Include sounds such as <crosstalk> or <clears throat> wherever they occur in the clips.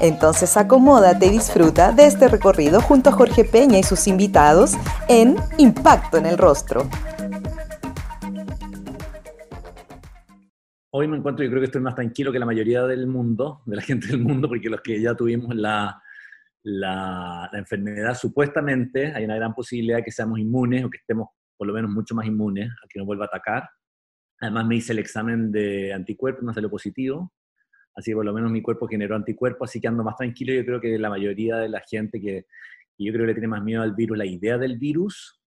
Entonces acomódate y disfruta de este recorrido junto a Jorge Peña y sus invitados en Impacto en el Rostro. Hoy me encuentro, yo creo que estoy más tranquilo que la mayoría del mundo, de la gente del mundo, porque los que ya tuvimos la, la, enfermedad, supuestamente hay una gran posibilidad de que seamos inmunes o que estemos por lo menos mucho más inmunes a que nos vuelva a atacar. Además me hice el examen de anticuerpos, no salió positivo, así que por lo menos mi cuerpo generó anticuerpos, así que ando más tranquilo. Yo creo que la mayoría de la gente que, yo creo que le tiene más miedo al virus, la idea del virus,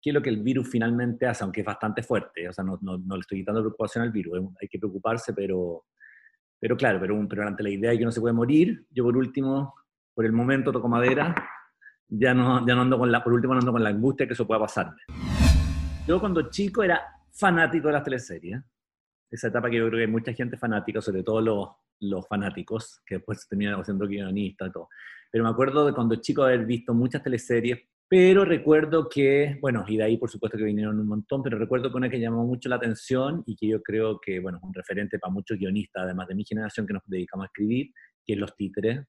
que es lo que el virus finalmente hace, aunque es bastante fuerte. O sea, no, no, no le estoy quitando preocupación al virus, hay que preocuparse, pero, pero claro, pero, pero ante la idea de que no se puede morir, yo por último, por el momento toco madera, ya no, ya no ando con la, por último no con la angustia que eso pueda pasarme. Yo cuando chico era fanático de las teleseries, esa etapa que yo creo que hay mucha gente fanática, sobre todo los, los fanáticos, que después terminan siendo guionistas y todo. Pero me acuerdo de cuando chico haber visto muchas teleseries, pero recuerdo que, bueno, y de ahí por supuesto que vinieron un montón, pero recuerdo que una que llamó mucho la atención y que yo creo que, bueno, un referente para muchos guionistas, además de mi generación que nos dedicamos a escribir, que es Los Títeres,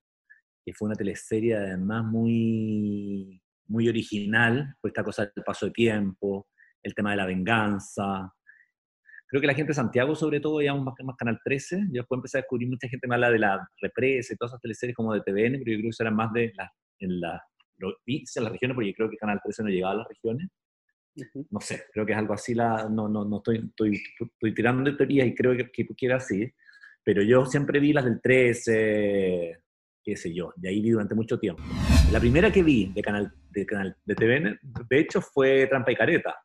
que fue una teleserie además muy, muy original, por esta cosa del paso de tiempo, el tema de la venganza, creo que la gente de Santiago, sobre todo, digamos, más, más Canal 13, yo después empecé a descubrir mucha gente más la de la represa y todas esas teleseries como de TVN, pero yo creo que eso era más de la, en, la, en las regiones, porque yo creo que Canal 13 no llegaba a las regiones. No sé, creo que es algo así, la, no, no, no estoy, estoy, estoy tirando de teoría y creo que, que, que era así, pero yo siempre vi las del 13, qué sé yo, de ahí vi durante mucho tiempo. La primera que vi de canal de, canal de TVN, de hecho, fue Trampa y Careta,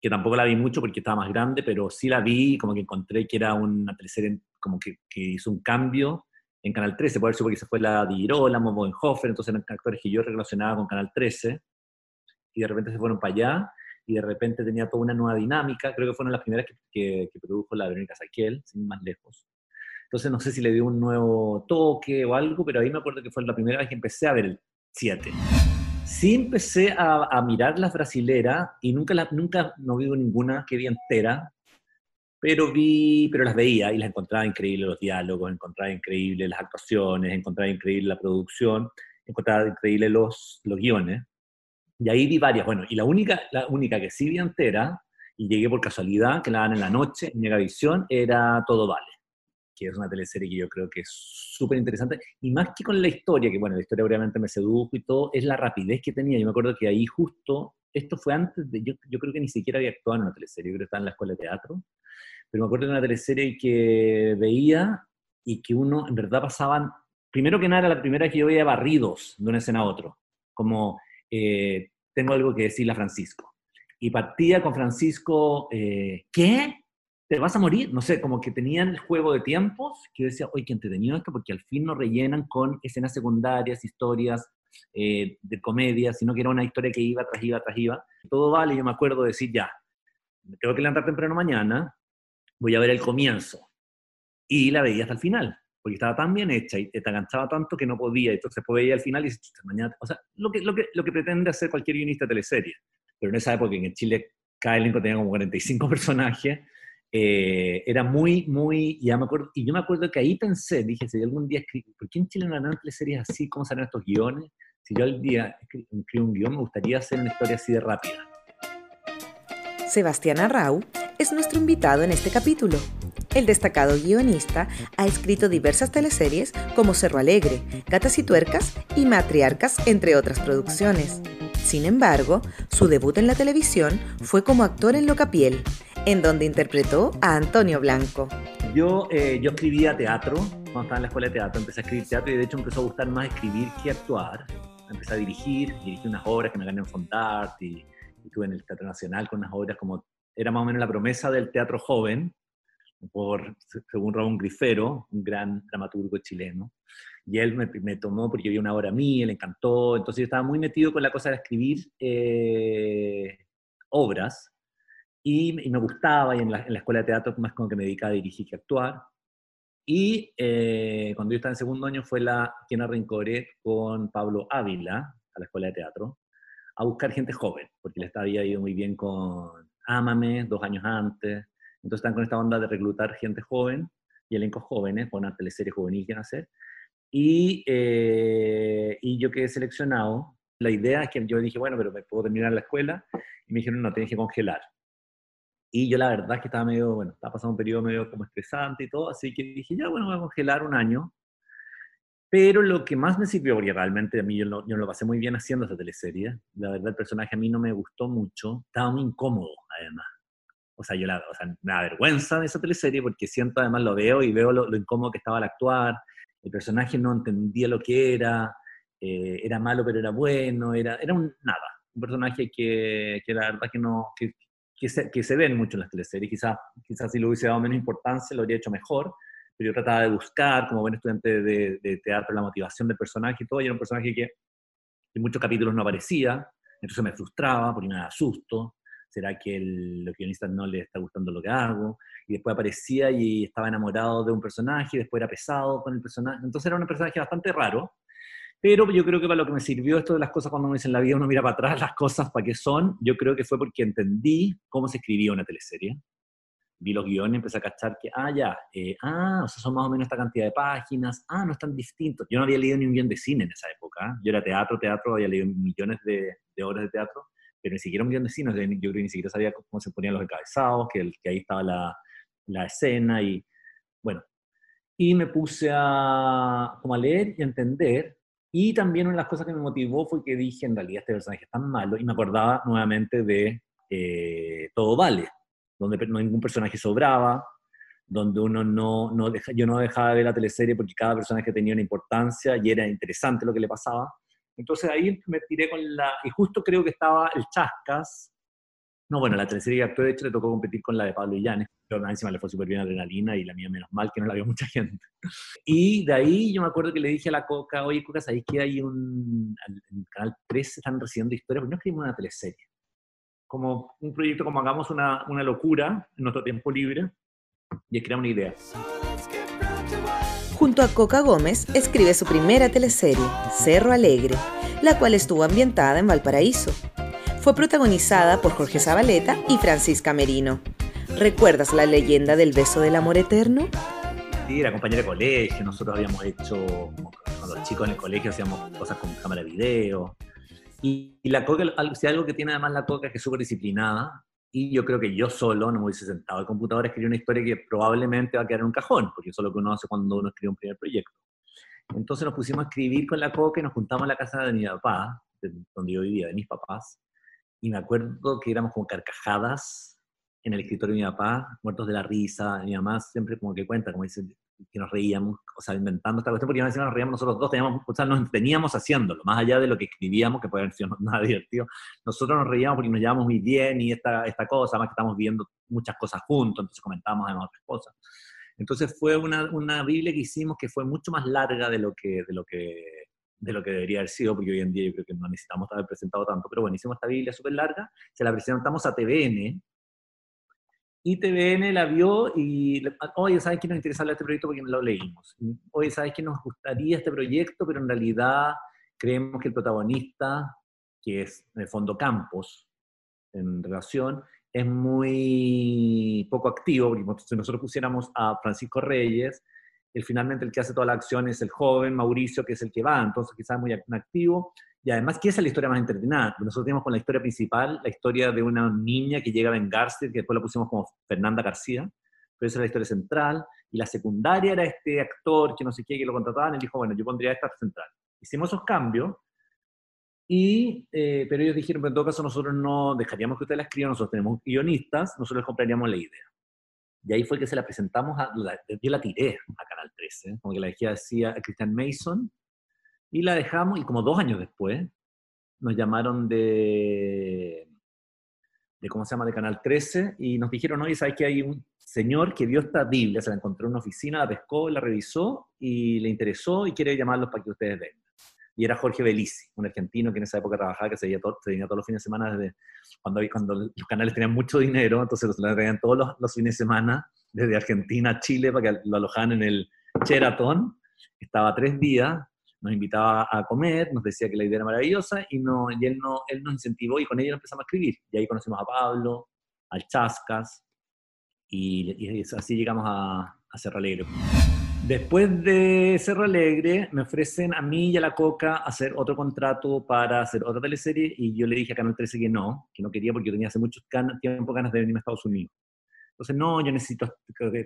que tampoco la vi mucho porque estaba más grande, pero sí la vi, como que encontré que era una teleserie como que, que hizo un cambio en Canal 13, por eso porque se fue la Di Girola, Boenhofer, entonces eran actores que yo relacionaba con Canal 13, y de repente se fueron para allá, y de repente tenía toda una nueva dinámica, creo que fueron las primeras que, que, produjo la Verónica Saquiel, sin más lejos. Entonces no sé si le dio un nuevo toque o algo, pero ahí me acuerdo que fue la primera vez que empecé a ver el 7 sí empecé a, mirar las brasileras y nunca, nunca no vi ninguna que vi entera, pero vi, pero las veía y las encontraba increíbles los diálogos, encontraba increíbles las actuaciones, encontraba increíble la producción, encontraba increíbles los, los guiones. Y ahí vi varias, bueno, y la única, la única que sí vi entera, y llegué por casualidad, que la dan en la noche en Megavisión, era Todo Vale que es una teleserie que yo creo que es súper interesante, y más que con la historia, que bueno, la historia obviamente me sedujo y todo, es la rapidez que tenía. Yo me acuerdo que ahí justo, esto fue antes de, yo, yo creo que ni siquiera había actuado en una teleserie, yo creo que estaba en la escuela de teatro, pero me acuerdo de una teleserie que veía y que uno, en verdad pasaban, primero que nada, era la primera que yo veía barridos de una escena a otra, como eh, tengo algo que decirle a Francisco. Y partía con Francisco, eh, ¿qué? Te vas a morir, no sé, como que tenían el juego de tiempos, que yo decía, oye, qué entretenido esto, porque al fin no rellenan con escenas secundarias, historias eh, de comedia, sino que era una historia que iba tras iba tras iba. Todo vale, yo me acuerdo de decir, ya, me tengo que levantar temprano mañana, voy a ver el comienzo. Y la veía hasta el final, porque estaba tan bien hecha y te enganchaba tanto que no podía, entonces veía al final y dices, mañana, o sea, lo que, lo, que, lo que pretende hacer cualquier guionista de teleserie. Pero en esa época en Chile cada elenco tenía como 45 <laughs> personajes, eh, era muy, muy, ya me acuerdo, y yo me acuerdo que ahí pensé, dije, si algún día escribo, ¿por qué en Chile no harán series así? ¿Cómo serán estos guiones? Si yo algún día escribo un guion, me gustaría hacer una historia así de rápida. Sebastián Arrau es nuestro invitado en este capítulo. El destacado guionista ha escrito diversas teleseries como Cerro Alegre, Gatas y Tuercas y Matriarcas, entre otras producciones. Sin embargo, su debut en la televisión fue como actor en Locapiel, en donde interpretó a Antonio Blanco. Yo, eh, yo escribía teatro, cuando estaba en la escuela de teatro, empecé a escribir teatro y de hecho empezó a gustar más escribir que actuar. Empecé a dirigir, dirigí unas obras que me gané en Fondart y, y estuve en el Teatro Nacional con unas obras como, era más o menos la promesa del teatro joven, por, según Ramón Grifero, un gran dramaturgo chileno. Y él me, tomó porque había una obra mía, le encantó. Entonces yo estaba muy metido con la cosa de escribir eh, obras y, me gustaba. Y en la, escuela de teatro más como que me dedicaba a dirigir que actuar. Y eh, cuando yo estaba en segundo año fue la quien arrincoré con Pablo Ávila a la escuela de teatro a buscar gente joven, porque le estaba ido muy bien con Ámame dos años antes. Entonces están con esta onda de reclutar gente joven y elencos jóvenes, con una teleserie juvenil que hacer. Y, eh, y yo quedé seleccionado. La idea es que yo dije, bueno, pero me puedo terminar la escuela. Y me dijeron, no, tienes que congelar. Y yo la verdad es que estaba medio, bueno, estaba pasando un periodo medio como estresante y todo, así que dije, ya, bueno, voy a congelar un año. Pero lo que más me sirvió, porque realmente a mí yo no, yo lo pasé muy bien haciendo esa teleserie, la verdad el personaje a mí no me gustó mucho, estaba muy incómodo además. O sea, yo la, o sea, me da vergüenza de esa teleserie porque siento, además lo veo y veo lo, lo incómodo que estaba al actuar, el personaje no entendía lo que era, eh, era malo pero era bueno, era, era un nada, un personaje que, que la verdad que no, que, que, se, que se ven mucho en las teleseries, quizás quizás si lo hubiese dado menos importancia lo habría hecho mejor, pero yo trataba de buscar, como buen estudiante de, de teatro, la motivación del personaje y todo, y era un personaje que en muchos capítulos no aparecía, entonces me frustraba porque me daba susto, ¿será que el, los guionistas no les está gustando lo que hago? Y después aparecía y estaba enamorado de un personaje, y después era pesado con el personaje. Entonces era un personaje bastante raro, pero yo creo que para lo que me sirvió esto de las cosas cuando uno dice en la vida, uno mira para atrás las cosas para qué son, yo creo que fue porque entendí cómo se escribía una teleserie. Vi los guiones, empecé a cachar que, ah, ya, eh, ah, o sea, son más o menos esta cantidad de páginas, ah, no están distintos. Yo no había leído ni un guion de cine en esa época. ¿eh? Yo era teatro, teatro, había leído millones de, de obras de teatro, pero ni siquiera un guion de cine, yo creo que ni siquiera sabía cómo se ponían los encabezados, que, que ahí estaba la, la, escena y bueno. Y me puse a, como a leer y a entender, y también una de las cosas que me motivó fue que dije, en realidad este personaje es tan malo, y me acordaba nuevamente de eh, Todo Vale, donde ningún personaje sobraba, donde uno no, no deja, yo no dejaba de ver la teleserie porque cada personaje tenía una importancia y era interesante lo que le pasaba. Entonces ahí me tiré con la... Y justo creo que estaba el Chascas. No, bueno, la teleserie que actué, de hecho, le tocó competir con la de Pablo Illanes, encima le fue súper bien Adrenalina y la mía menos mal, que no la vio <laughs> mucha gente. Y de ahí yo me acuerdo que le dije a la Coca, oye, Coca, ¿sabéis que hay un... En Canal 3 están recibiendo historias? Pues no escribimos una teleserie. Como un proyecto, como hagamos una, una locura en nuestro tiempo libre y crear una idea. Junto a Coca Gómez, escribe su primera teleserie, Cerro Alegre, la cual estuvo ambientada en Valparaíso. Fue protagonizada por Jorge Zabaleta y Francisca Merino. ¿Recuerdas la leyenda del beso del amor eterno? Sí, era compañera de colegio, nosotros habíamos hecho, cuando los chicos en el colegio hacíamos cosas con cámara de video. Y, la Coca, si algo que tiene además la Coca es que es súper disciplinada, y yo creo que yo solo no me hubiese sentado al computador a escribir una historia que probablemente va a quedar en un cajón, porque eso es lo que uno hace cuando uno escribe un primer proyecto. Entonces nos pusimos a escribir con la coca y nos juntamos en la casa de mi papá, donde yo vivía, de mis papás, y me acuerdo que éramos como carcajadas en el escritorio de mi papá, muertos de la risa, mi mamá siempre como que cuenta, como dice, que nos reíamos, o sea, inventando esta cuestión, porque a nos reíamos nosotros dos, teníamos, o sea, nos teníamos haciéndolo, más allá de lo que escribíamos, que puede haber sido <laughs> nada divertido, nosotros nos reíamos porque nos llevamos muy bien y esta, esta cosa, más que estamos viendo muchas cosas juntos, entonces comentábamos además otras cosas. Entonces fue una, una Biblia que hicimos que fue mucho más larga de lo que, de lo que de lo que debería haber sido, porque hoy en día yo creo que no necesitamos haber presentado tanto, pero bueno, hicimos esta Biblia súper larga, se la presentamos a TVN, y TVN la vio y, oye, ¿sabes qué nos interesa hablar de este proyecto? Porque lo leímos. Oye, ¿sabes qué nos gustaría este proyecto? Pero en realidad creemos que el protagonista, que es el fondo Campos, en relación, es muy poco activo, porque si nosotros pusiéramos a Francisco Reyes, el finalmente el que hace toda la acción es el joven Mauricio, que es el que va, entonces quizás muy activo, y además, ¿qué es la historia más entretenida? Nosotros tenemos con la historia principal, la historia de una niña que llega a vengarse, que después la pusimos como Fernanda García, pero esa es la historia central, y la secundaria era este actor que no sé qué, que lo contrataban, y dijo, bueno, yo pondría esta central. Hicimos esos cambios, y, eh, pero ellos dijeron, pero en todo caso nosotros no dejaríamos que ustedes la escriban, nosotros tenemos guionistas, nosotros les compraríamos la idea. Y ahí fue que se la presentamos, a, la, yo la tiré a Canal 13, como que la dejé así a Christian Mason, y la dejamos, y como dos años después, nos llamaron de, de cómo se llama, de Canal 13, y nos dijeron, oye, ¿sabes que hay un señor que vio esta Biblia, se la encontró en una oficina, la pescó, la revisó y le interesó y quiere llamarlos para que ustedes vengan? Y era Jorge Belici, un argentino que en esa época trabajaba, que se, venía, venía todos los fines de semana desde cuando, cuando los canales tenían mucho dinero, entonces los traían todos los, los, fines de semana desde Argentina a Chile para que lo alojaran en el Sheraton. Estaba tres días, nos invitaba a comer, nos decía que la idea era maravillosa y, no, y él, no, él nos incentivó y con ello empezamos a escribir. Y ahí conocimos a Pablo, al Chascas y, y así llegamos a, a Cerro Alegre. Después de Cerro Alegre, me ofrecen a mí y a la Coca hacer otro contrato para hacer otra teleserie y yo le dije a Canal 13 que no, que no quería porque yo tenía hace mucho tiempo ganas de venirme a Estados Unidos. Entonces, no, yo necesito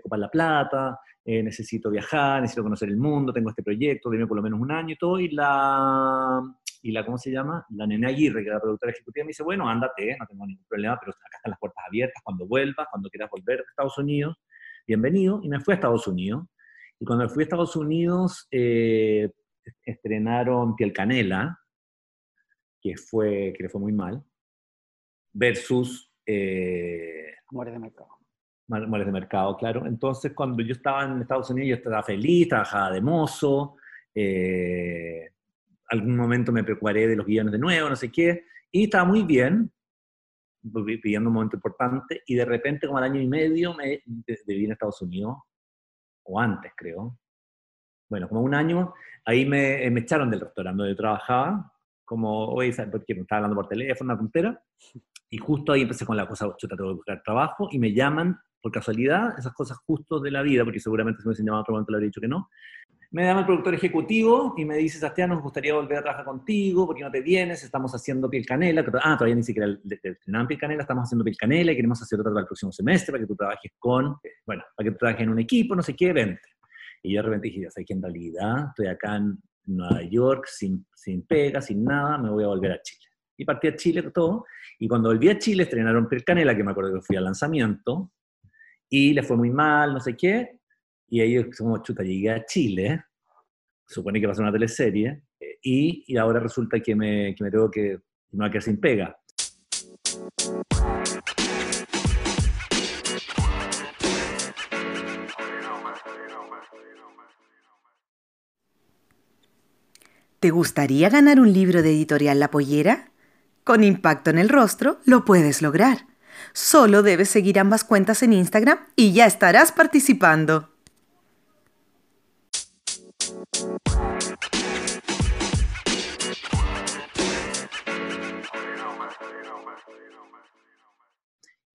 copar la plata, eh, necesito viajar, necesito conocer el mundo, tengo este proyecto, dime por lo menos un año y todo, y la, y la ¿cómo se llama? La nena Aguirre, que era la productora ejecutiva, me dice, bueno, ándate, no tengo ningún problema, pero acá están las puertas abiertas, cuando vuelvas, cuando quieras volver a Estados Unidos, bienvenido, y me fui a Estados Unidos, y cuando fui a Estados Unidos, eh, estrenaron Piel Canela, que, fue, que le fue muy mal, versus... Eh, Amores de Mercado. Amores de Mercado, claro. Entonces, cuando yo estaba en Estados Unidos, yo estaba feliz, trabajaba de mozo, eh, algún momento me preocuparé de los guiones de nuevo, no sé qué, y estaba muy bien, viviendo un momento importante, y de repente, como al año y medio, me viví en Estados Unidos, o antes creo, bueno, como un año, ahí me, me echaron del restaurante donde yo trabajaba, como, oye, porque me estaba hablando por teléfono, una puntera, y justo ahí empecé con la cosa, chuta, tengo que buscar trabajo, y me llaman, por casualidad, esas cosas justos de la vida, porque seguramente si me hubiesen llamado otro momento le habría dicho que no, me llama el productor ejecutivo y me dice, Sebastián, nos gustaría volver a trabajar contigo, porque no te vienes? Estamos haciendo piel canela, ah, todavía ni siquiera estrenaban piel canela, estamos haciendo piel canela y queremos hacer otra para el próximo semestre, para que tú trabajes con, bueno, para que tú trabajes en un equipo, no sé qué, vente. Y yo de repente dije, ¿sabes que en realidad estoy acá en Nueva York sin, sin pega, sin nada, me voy a volver a Chile. Y partí a Chile todo, y cuando volví a Chile estrenaron piel canela, que me acuerdo que fui al lanzamiento, y le fue muy mal, no sé qué, y ahí como, chuta, llegué a Chile, supone que va a ser una teleserie, y, y, ahora resulta que me, que me tengo que, no va a quedar sin pega. ¿Te gustaría ganar un libro de editorial La Pollera? Con impacto en el rostro lo puedes lograr. Solo debes seguir ambas cuentas en Instagram y ya estarás participando.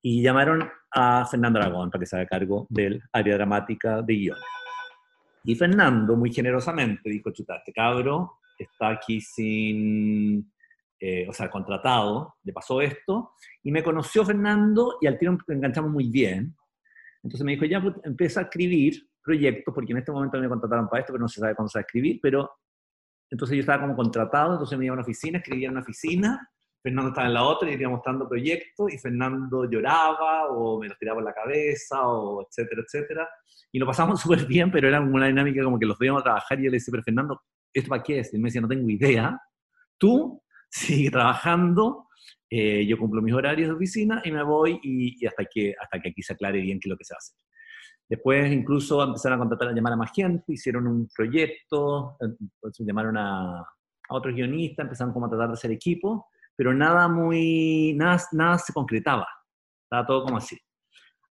Y llamaron a Fernando Aragón para que se haga cargo del área dramática de guion. Y Fernando, muy generosamente, dijo, chuta, este cabro está aquí sin, eh, o sea, contratado, le pasó esto, y me conoció Fernando y al tiro enganchamos muy bien. Entonces me dijo, ya pues, empieza a escribir proyectos, porque en este momento me contrataron para esto, pero no se sabe cómo se va a escribir, pero entonces yo estaba como contratado, entonces me iba a una oficina, escribía en una oficina, Fernando estaba en la otra y iba mostrando proyectos, y Fernando lloraba, o me los tiraba en la cabeza, o etcétera, etcétera. Y lo pasamos <laughs> súper bien, pero era una dinámica como que los veíamos a trabajar, y yo le decía, pero Fernando, ¿esto para qué es? Y él me decía, no tengo idea. Tú sigue trabajando, eh, yo cumplo mis horarios de oficina y me voy y, hasta, que, hasta que aquí se aclare bien qué es lo que se hace. Después incluso empezaron a contratar, a llamar a más hicieron un proyecto, pues, llamaron a, a otros guionistas, empezaron como a tratar de hacer equipo, pero nada muy, nada, nada se concretaba, estaba todo como así.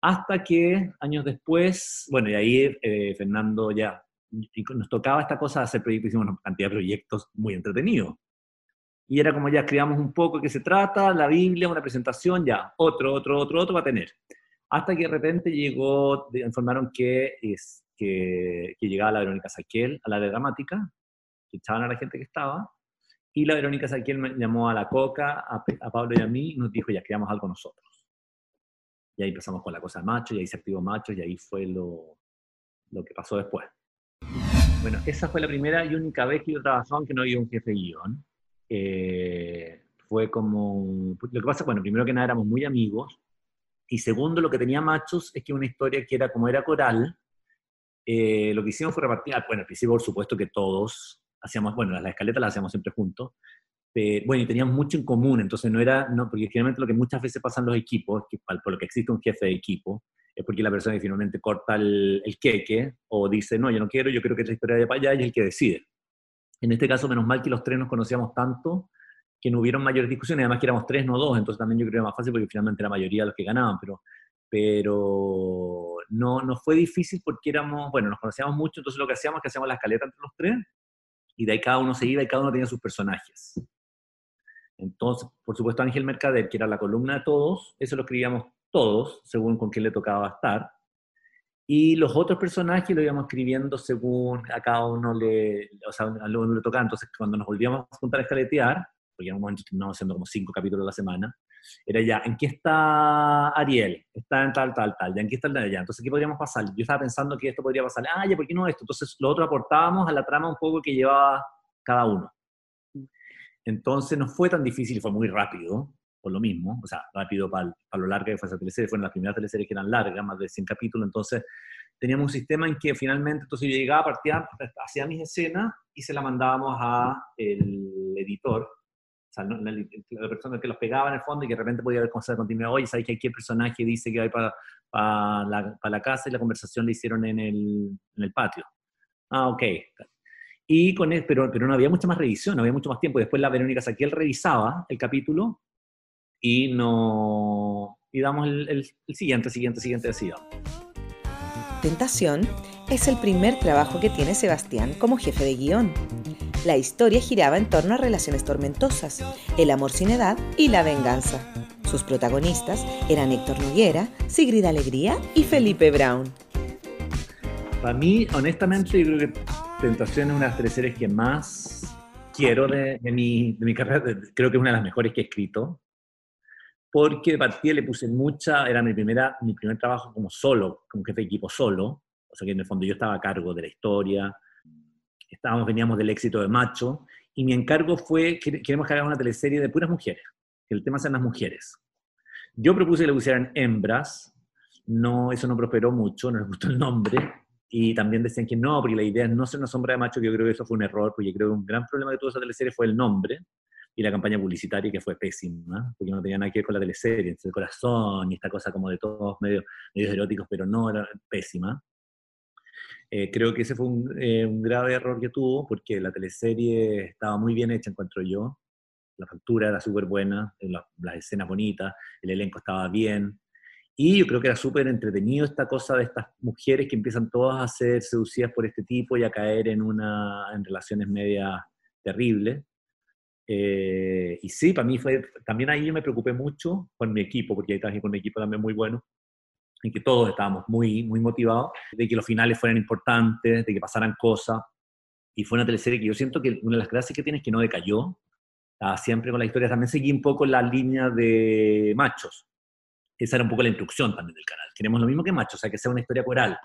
Hasta que años después, bueno, y ahí eh, Fernando ya, nos tocaba esta cosa de hacer proyectos, hicimos una cantidad de proyectos muy entretenidos. Y era como ya escribamos un poco de qué se trata, la Biblia, una presentación, ya, otro, otro, otro, otro va a tener. Hasta que de repente llegó, informaron que, es, que, que llegaba la Verónica Saquiel a la de dramática, que echaban a la gente que estaba, y la Verónica Saquiel llamó a la Coca, a, a, Pablo y a mí, y nos dijo, ya creamos algo nosotros. Y ahí empezamos con la cosa macho, y ahí se activó macho, y ahí fue lo, lo que pasó después. Bueno, esa fue la primera y única vez que yo trabajaba en que no había un jefe guion. Eh, fue como, lo que pasa, bueno, primero que nada éramos muy amigos, y segundo, lo que tenía Machos es que una historia que era como era coral, eh, lo que hicimos fue repartir, ah, bueno, al principio por supuesto que todos hacíamos, bueno, las escaletas las hacíamos siempre juntos, bueno, y teníamos mucho en común, entonces no era, no, porque finalmente lo que muchas veces pasa en los equipos, que por lo que existe un jefe de equipo, es porque la persona que finalmente corta el, el queque o dice, no, yo no quiero, yo quiero que esta historia vaya para allá y es el que decide. En este caso, menos mal que los tres nos conocíamos tanto que no hubieron mayores discusiones, además que éramos tres, no dos, entonces también yo creo que era más fácil porque finalmente la mayoría de los que ganaban, pero, pero no, no fue difícil porque éramos, bueno, nos conocíamos mucho, entonces lo que hacíamos es que hacíamos la escaleta entre los tres y de ahí cada uno se iba y cada uno tenía sus personajes. Entonces, por supuesto, Ángel Mercader, que era la columna de todos, eso lo escribíamos todos, según con quién le tocaba estar. Y los otros personajes lo íbamos escribiendo según a cada uno le, o sea, a uno le tocaba. Entonces, cuando nos volvíamos a juntar a escaletear, porque en un momento terminábamos haciendo como cinco capítulos a la semana, era ya, ¿en qué está Ariel? Está en tal, tal, tal, ya, ¿en qué está el de allá? Entonces, ¿qué podríamos pasar? Yo estaba pensando que esto podría pasar, ah, ya, ¿por qué no esto? Entonces, lo otro aportábamos a la trama un poco que llevaba cada uno. Entonces, no fue tan difícil, fue muy rápido, lo mismo, o sea, rápido para, para lo larga que fue esa teleserie, fueron las primeras teleseries que eran largas, más de 100 capítulos, entonces teníamos un sistema en que finalmente, entonces yo llegaba, partía, hacía mis escenas y se la mandábamos a el editor, la, persona que los pegaba en el fondo y que de repente podía haber de continuidad. Oye, ¿sabes que aquí el personaje dice que va para, para, la, la casa y la conversación la hicieron en el, en el patio? Ah, ok. Y con él, pero, pero no había mucha más revisión, no había mucho más tiempo. Después la Verónica Saquiel revisaba el capítulo y no y damos el, el, siguiente, siguiente, siguiente, así. Tentación es el primer trabajo que tiene Sebastián como jefe de guion. La historia giraba en torno a relaciones tormentosas, el amor sin edad y la venganza. Sus protagonistas eran Héctor Noguera, Sigrid Alegría y Felipe Brown. Para mí, honestamente, yo creo que Tentación es una de las tres series que más quiero de, mi, de mi, carrera. Creo que es una de las mejores que he escrito. Porque de partida le puse mucha, era mi, primera, mi primer trabajo como solo, como jefe de equipo solo. O sea que en el fondo yo estaba a cargo de la historia, estábamos, veníamos del éxito de Macho, y mi encargo fue, queremos que haga una teleserie de puras mujeres, que el tema sean las mujeres. Yo propuse que le pusieran hembras, no, eso no prosperó mucho, no les gustó el nombre, y también decían que no, porque la idea no ser una sombra de macho, que yo creo que eso fue un error, porque creo que un gran problema de toda esa teleserie fue el nombre y la campaña publicitaria, que fue pésima, porque no tenía nada que ver con la teleserie, el corazón y esta cosa como de todos medios, medios eróticos, pero no, era pésima. Eh, creo que ese fue eh, un, grave error que tuvo porque la teleserie estaba muy bien hecha, encuentro yo. La factura era súper buena, eh, las escenas bonitas, el elenco estaba bien. Y yo creo que era súper entretenido esta cosa de estas mujeres que empiezan todas a ser seducidas por este tipo y a caer en, una, en relaciones medias terribles. Y sí, para mí fue, también ahí yo me preocupé mucho con mi equipo, porque ahí trabajé con un equipo también muy bueno, en que todos estábamos muy, muy motivados, de que los finales fueran importantes, de que pasaran cosas. Y fue una teleserie que yo siento que una de las gracias que tiene es que no decayó. siempre con la historia. También seguí un poco la línea de machos. Esa era un poco la instrucción también del canal. Queremos lo mismo que machos, o sea, que sea una historia coral.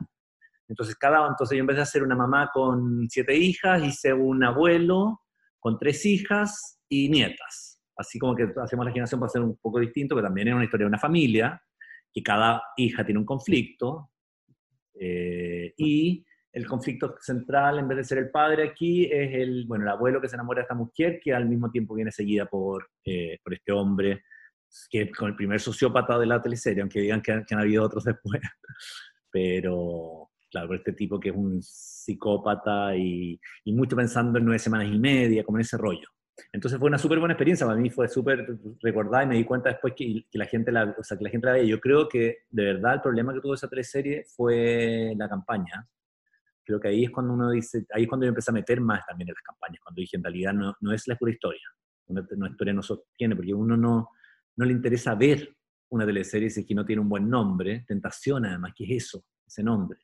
Entonces, cada, entonces yo empecé a ser una mamá con siete hijas, hice un abuelo con tres hijas y nietas. Así como que hacemos la generación para ser un poco distinto, pero también es una historia de una familia que cada hija tiene un conflicto eh, y el conflicto central, en vez de ser el padre aquí, es el, bueno, el abuelo que se enamora de esta mujer, que al mismo tiempo viene seguida por, eh, por este hombre, que con el primer sociópata de la teleserie, aunque digan que, han habido otros después. <laughs> Pero, claro, por este tipo que es un psicópata y, y mucho pensando en nueve semanas y media, como en ese rollo. Entonces fue una súper buena experiencia, para mí fue súper recordada y me di cuenta después que, la gente la, o sea, que la gente la veía. Yo creo que de verdad el problema que tuvo esa teleserie fue la campaña. Creo que ahí es cuando uno dice, ahí es cuando yo empecé a meter más también en las campañas, cuando dije en realidad no, no es la pura historia, una, una, historia no sostiene, porque uno no, no le interesa ver una teleserie si es que no tiene un buen nombre, tentación además, que es eso, ese nombre.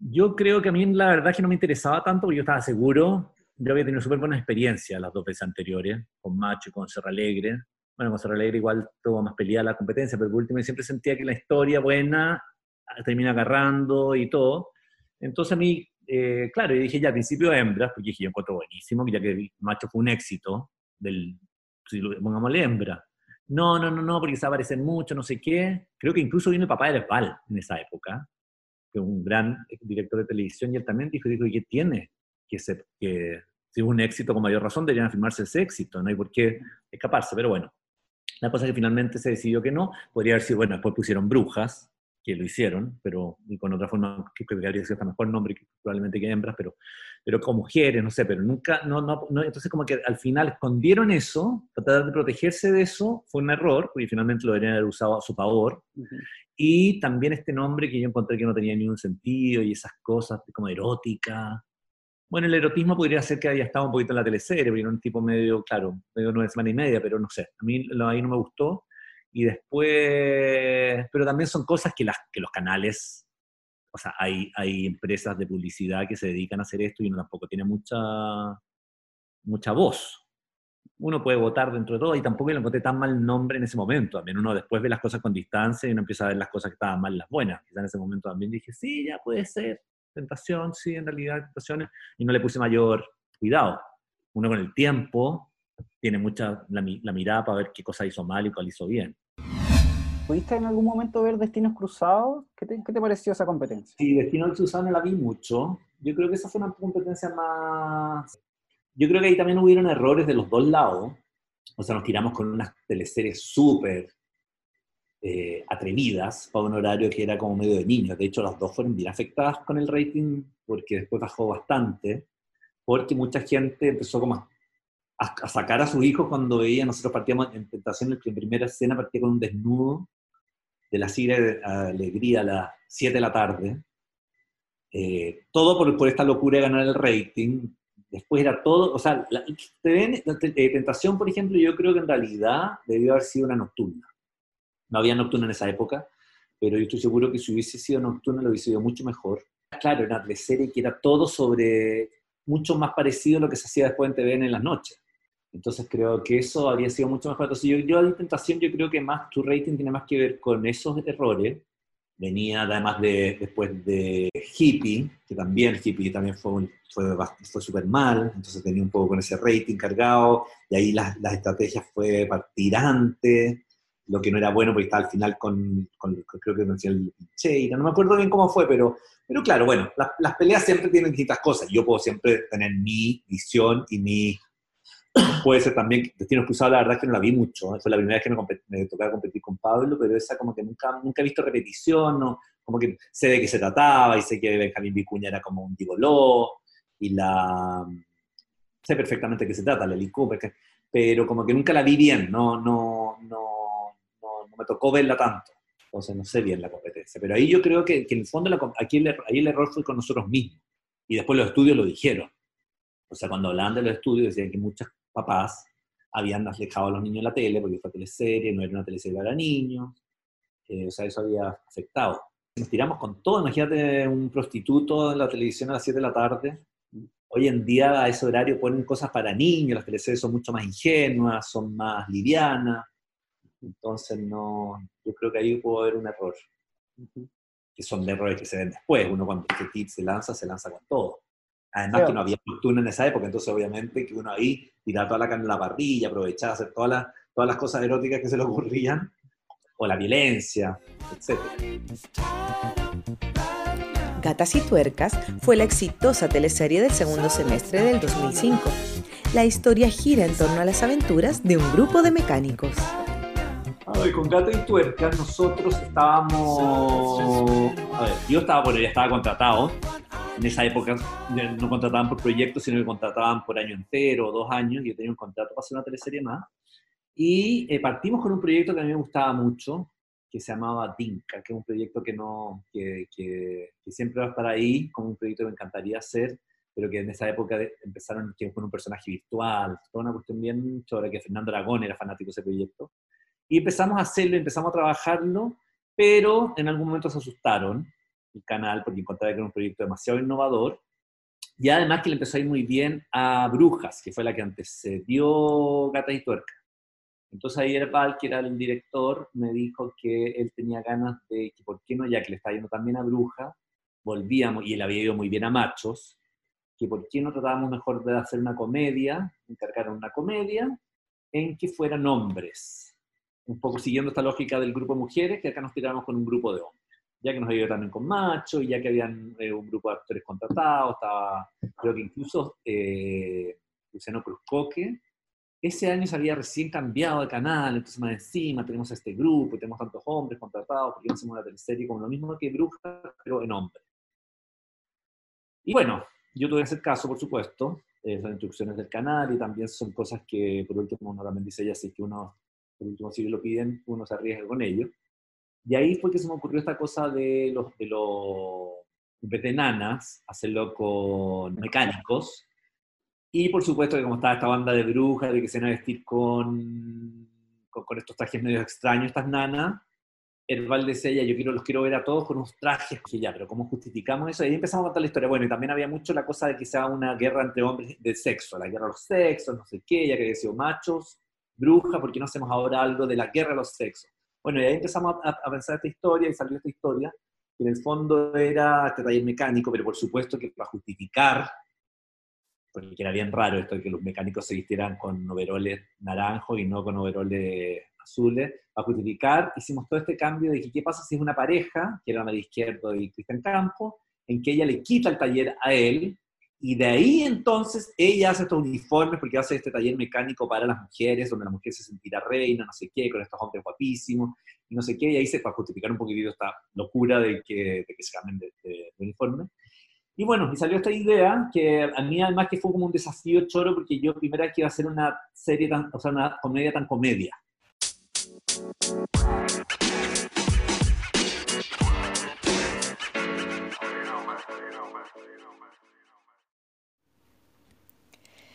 Yo creo que a mí la verdad es que no me interesaba tanto, porque yo estaba seguro yo había tenido súper buena experiencia las dos veces anteriores, con Macho y con Serra Alegre. Bueno, con Serra Alegre igual tuvo más peleada la competencia, pero por último siempre sentía que la historia buena termina agarrando y todo. Entonces a mí, eh, claro, yo dije ya al principio hembras, porque dije yo encuentro buenísimo, ya que Macho fue un éxito, del, si lo pongámosle hembra. No, no, no, no, porque se aparecen mucho, no sé qué. Creo que incluso vino el papá de Val en esa época, que es un gran director de televisión, y él también dijo, dijo, ¿y tiene? que se, que si es un éxito, con mayor razón deberían afirmarse ese éxito, no hay por qué escaparse, pero bueno. La cosa es que finalmente se decidió que no, podría haber sido, bueno, después pusieron brujas, que lo hicieron, pero y con otra forma que, habría sido hasta mejor nombre que probablemente que hembras, pero, pero con mujeres, no sé, pero nunca, no, no, no, entonces como que al final escondieron eso, tratar de protegerse de eso fue un error, porque finalmente lo deberían haber usado a su favor, y también este nombre que yo encontré que no tenía ningún sentido y esas cosas como erótica, bueno, el erotismo podría ser que haya estado un poquito en la teleserie, porque era un tipo medio, claro, medio nueve semana y media, pero no sé, a mí ahí no me gustó. Y después, pero también son cosas que, las, que los canales, o sea, hay, hay empresas de publicidad que se dedican a hacer esto y uno tampoco tiene mucha, mucha voz. Uno puede votar dentro de todo y tampoco le encontré tan mal nombre en ese momento. También uno después ve las cosas con distancia y uno empieza a ver las cosas que estaban mal, las buenas. Quizá en ese momento también dije, sí, ya puede ser tentación, sí, en realidad tentaciones, y no le puse mayor cuidado. Uno con el tiempo tiene mucha la, la mirada para ver qué cosa hizo mal y cuál hizo bien. ¿Pudiste en algún momento ver Destinos Cruzados? ¿Qué te, qué te pareció esa competencia? Sí, Destinos Cruzados no la vi mucho. Yo creo que esa fue una competencia más... Yo creo que ahí también hubieron errores de los dos lados. O sea, nos tiramos con unas teleseries súper eh, atrevidas para un horario que era como medio de niños. De hecho, las dos fueron bien afectadas con el rating porque después bajó bastante, porque mucha gente empezó como a, a sacar a sus hijos cuando veía, nosotros partíamos en Tentación, en primera escena partía con un desnudo de la serie de Alegría a las 7 de la tarde. Eh, todo por, por, esta locura de ganar el rating. Después era todo, o sea, la, eh, Tentación, por ejemplo, yo creo que en realidad debió haber sido una nocturna no había nocturno en esa época, pero yo estoy seguro que si hubiese sido nocturno lo hubiese sido mucho mejor. Claro, era una serie que era todo sobre, mucho más parecido a lo que se hacía después en TVN en las noches. Entonces creo que eso habría sido mucho mejor. Entonces yo, yo la tentación yo creo que más tu rating tiene más que ver con esos errores. Venía además de, después de Hippie, que también Hippie también fue, fue, fue súper mal, entonces tenía un poco con ese rating cargado, y ahí las, las estrategias fue partirante, lo que no era bueno porque estaba al final con, con creo que decía el Cheira, no me acuerdo bien cómo fue, pero, pero claro, bueno, las, las, peleas siempre tienen distintas cosas. Yo puedo siempre tener mi visión y mi... Puede ser también, Destinos Cruzados la verdad es que no la vi mucho, fue la primera vez que me, me tocaba competir con Pablo, pero esa como que nunca, nunca he visto repetición, no, como que sé de qué se trataba y sé que Benjamín Vicuña era como un gigoló y la... sé perfectamente de qué se trata, Lely Cooper, pero como que nunca la vi bien, no, no, no me tocó verla tanto, entonces no sé bien la competencia. Pero ahí yo creo que, que en el fondo la, aquí el, ahí el error fue con nosotros mismos. Y después los estudios lo dijeron. O sea, cuando hablaban de los estudios decían que muchos papás habían alejado a los niños de la tele porque fue teleserie, no era una teleserie para niños. Eh, o sea, eso había afectado. Nos tiramos con todo. Imagínate un prostituto en la televisión a las 7 de la tarde. Hoy en día a ese horario ponen cosas para niños, las teleseries son mucho más ingenuas, son más livianas. Entonces, no, yo creo que ahí pudo haber un error. Que son errores que se ven después. Uno cuando este tip se lanza, se lanza con todo. Además que no había nocturna en esa época, entonces obviamente que uno ahí tiraba toda la carne en la parrilla, aprovechaba hacer todas las, todas las cosas eróticas que se le ocurrían, o la violencia, etc. Gatas y Tuercas fue la exitosa teleserie del segundo semestre del 2005. La historia gira en torno a las aventuras de un grupo de mecánicos con Gato y Tuerca nosotros estábamos... A ver, yo estaba, bueno, ya estaba contratado. En esa época no contrataban por proyectos, sino que contrataban por año entero, dos años. Yo tenía un contrato para hacer una teleserie más. Y eh, partimos con un proyecto que a mí me gustaba mucho, que se llamaba Dinka, que es un proyecto que, no, que, que, que, siempre va a estar ahí, como un proyecto que me encantaría hacer, pero que en esa época empezaron con un personaje virtual, toda una cuestión bien chora, que Fernando Aragón era fanático de ese proyecto. Y empezamos a hacerlo, empezamos a trabajarlo, pero en algún momento se asustaron el canal porque encontraba que era un proyecto demasiado innovador. Y además que le empezó a ir muy bien a Brujas, que fue la que antecedió Gata y Tuerca. Entonces ahí Herbal, que era el director, me dijo que él tenía ganas de que, ¿por qué no? Ya que le estaba yendo también a Bruja, volvíamos, y él había ido muy bien a Machos, que ¿por qué no tratábamos mejor de hacer una comedia, encargar una comedia, en que fueran hombres? un poco siguiendo esta lógica del grupo de mujeres, que acá nos tiramos con un grupo de hombres. Ya que nos ayudó también con machos, y ya que habían eh, un grupo de actores contratados, estaba, creo que incluso eh, Luciano Cruzcoque. Ese año se había recién cambiado de canal, entonces más encima tenemos este grupo, tenemos tantos hombres contratados, porque hacemos una teleserie como lo mismo que Bruja, pero en hombre. Y bueno, yo tuve que hacer caso, por supuesto, eh, son instrucciones del canal y también son cosas que, por último, uno también dice si es que uno, por último, si lo piden, uno se arriesga con ello. Y ahí fue que se me ocurrió esta cosa de los, de los, de nanas, hacerlo con mecánicos. Y por supuesto que como estaba esta banda de brujas, de que se van a vestir con, con, con estos trajes medio extraños, estas nanas, Herbal decía ella, yo quiero, los quiero ver a todos con unos trajes, que ya, pero ¿cómo justificamos eso? Y ahí empezamos a contar la historia. Bueno, y también había mucho la cosa de que sea una guerra entre hombres de sexo, la guerra de los sexos, no sé qué, ya que había sido machos, bruja, ¿por qué no hacemos ahora algo de la guerra de los sexos? Bueno, y ahí empezamos a, a pensar esta historia y salió esta historia, que en el fondo era este taller mecánico, pero por supuesto que para justificar, porque era bien raro esto de que los mecánicos se vistieran con overoles naranjos y no con overoles azules, para justificar, hicimos todo este cambio de que qué pasa si es una pareja, que era María Izquierdo y Cristian Campo, en que ella le quita el taller a él, y de ahí entonces ella hace estos uniformes porque hace este taller mecánico para las mujeres, donde la mujer se sentirá reina, no sé qué, con estos hombres guapísimos, y no sé qué, y ahí se para justificar un poquitito esta locura de que, de que se cambien de, de, de uniforme. Y bueno, y salió esta idea que a mí además que fue como un desafío choro porque yo primera vez que iba a hacer una serie tan, o sea, una comedia tan comedia.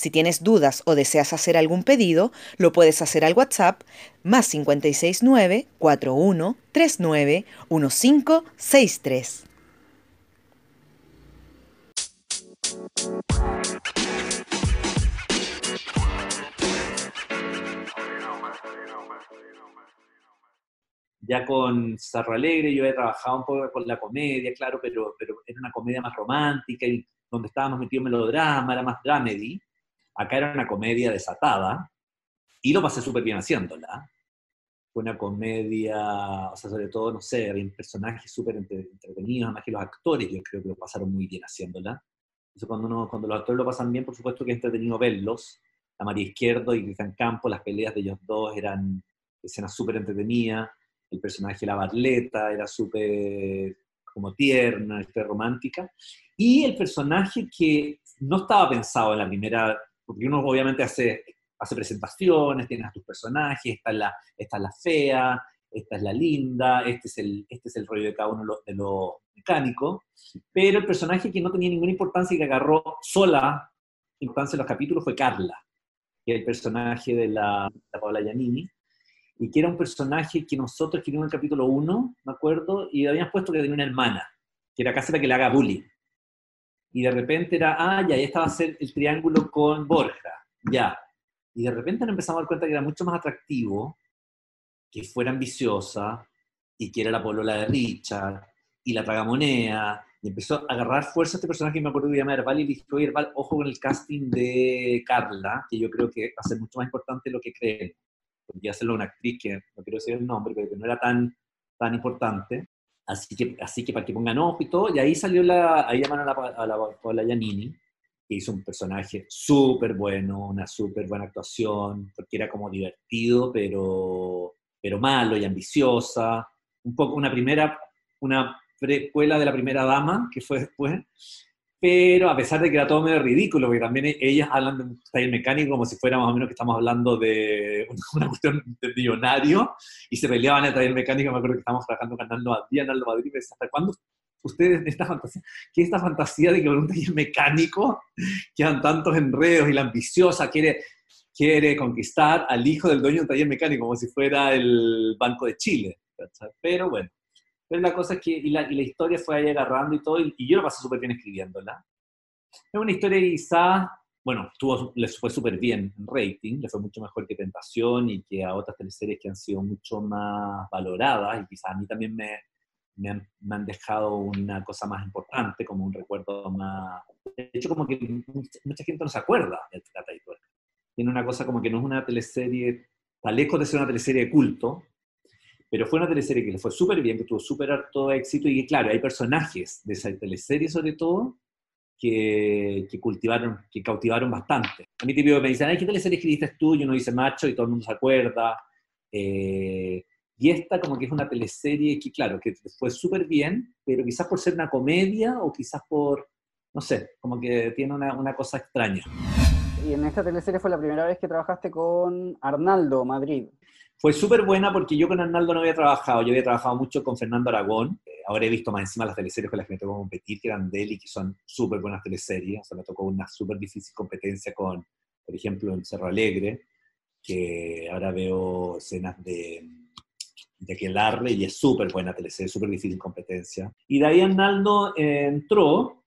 Si tienes dudas o deseas hacer algún pedido, lo puedes hacer al WhatsApp más 569 41 39 1563. ya con Sarro Alegre yo he trabajado un poco con la comedia, claro, pero, pero era una comedia más romántica y donde estábamos metidos melodrama, era más dramedy. Acá era una comedia desatada y lo pasé súper bien haciéndola. Fue una comedia, o sea, sobre todo, no sé, había personajes súper entretenidos, además que los actores yo creo que lo pasaron muy bien haciéndola. Eso cuando, uno, cuando los actores lo pasan bien, por supuesto que es entretenido verlos. La María Izquierdo y Cristian Campo, las peleas de ellos dos eran escenas súper entretenidas el personaje de la Barleta era súper como tierna, súper romántica, y el personaje que no estaba pensado en la primera, porque uno obviamente hace, hace presentaciones, tienes a tus personajes, esta es, la, esta es la fea, esta es la linda, este es el, este es el rollo de cada uno de los mecánicos, pero el personaje que no tenía ninguna importancia y que agarró sola importancia en los capítulos fue Carla, que es el personaje de la, de la Paola Giannini, y que era un personaje que nosotros escribimos en el capítulo 1, me acuerdo, y habíamos puesto que tenía una hermana, que era casi la que le haga bullying. Y de repente era, ah, ya, esta va a ser el triángulo con Borja, ya. Y de repente nos empezamos a dar cuenta que era mucho más atractivo que fuera ambiciosa y que era la polola de Richard y la tragamonea. Y empezó a agarrar fuerza este personaje que me acuerdo de llamar Herbal y dije, oye, Herbal, ojo con el casting de Carla, que yo creo que va a ser mucho más importante de lo que creen podría hacerlo una actriz que no quiero decir el nombre, pero que no era tan, tan importante. Así que, así que para que pongan ojo y todo, y ahí salió la, ahí llamaron a la, a la Giannini, que hizo un personaje súper bueno, una súper buena actuación, porque era como divertido, pero, pero malo y ambiciosa, un poco una primera, una precuela de la primera dama, que fue después, pero a pesar de que era todo medio ridículo, porque también e-, ellas hablan de un taller mecánico como si fuera más o menos que estamos hablando de <laughs> una cuestión de millonario, y se peleaban en el taller mecánico, me acuerdo que estábamos trabajando con Naldo Madrid, Naldo Madrid, decía, ¿hasta cuándo ustedes, esta fantasía, qué es esta fantasía de que con un taller mecánico quedan tantos enredos y la ambiciosa quiere, quiere conquistar al hijo del dueño de un taller mecánico, como si fuera el Banco de Chile, pero bueno. Pero la cosa es que, y la, y la historia fue ahí agarrando y todo, y, y yo lo pasé súper bien escribiéndola. Es una historia quizá bueno, tuvo, les fue súper bien en rating, le fue mucho mejor que Tentación y que a otras teleseries que han sido mucho más valoradas y quizás a mí también me, me, han, me han, dejado una cosa más importante, como un recuerdo más... De hecho, como que mucha, gente no se acuerda de Trata y. Tiene una cosa como que no es una teleserie, está lejos de ser una teleserie de culto, pero fue una teleserie que le fue súper bien, que tuvo súper harto éxito y claro, hay personajes de esa teleserie sobre todo que, que, cultivaron, que cautivaron bastante. A mí típico me dicen, ay, ¿qué teleserie escribiste tú? Y uno dice macho y todo el mundo se acuerda. Eh, y esta como que es una teleserie que, claro, que fue súper bien, pero quizás por ser una comedia o quizás por, no sé, como que tiene una, una cosa extraña. Y en esta teleserie fue la primera vez que trabajaste con Arnaldo Madrid. Fue súper buena porque yo con Arnaldo no había trabajado, yo había trabajado mucho con Fernando Aragón, eh, ahora he visto más encima las teleseries con las que me tocó competir, que eran de él y que son súper buenas teleseries, o sea, me tocó una súper difícil competencia con, por ejemplo, en Cerro Alegre, que ahora veo escenas de, de Aquelarre y es súper buena teleserie, súper difícil competencia. Y de ahí Arnaldo eh, entró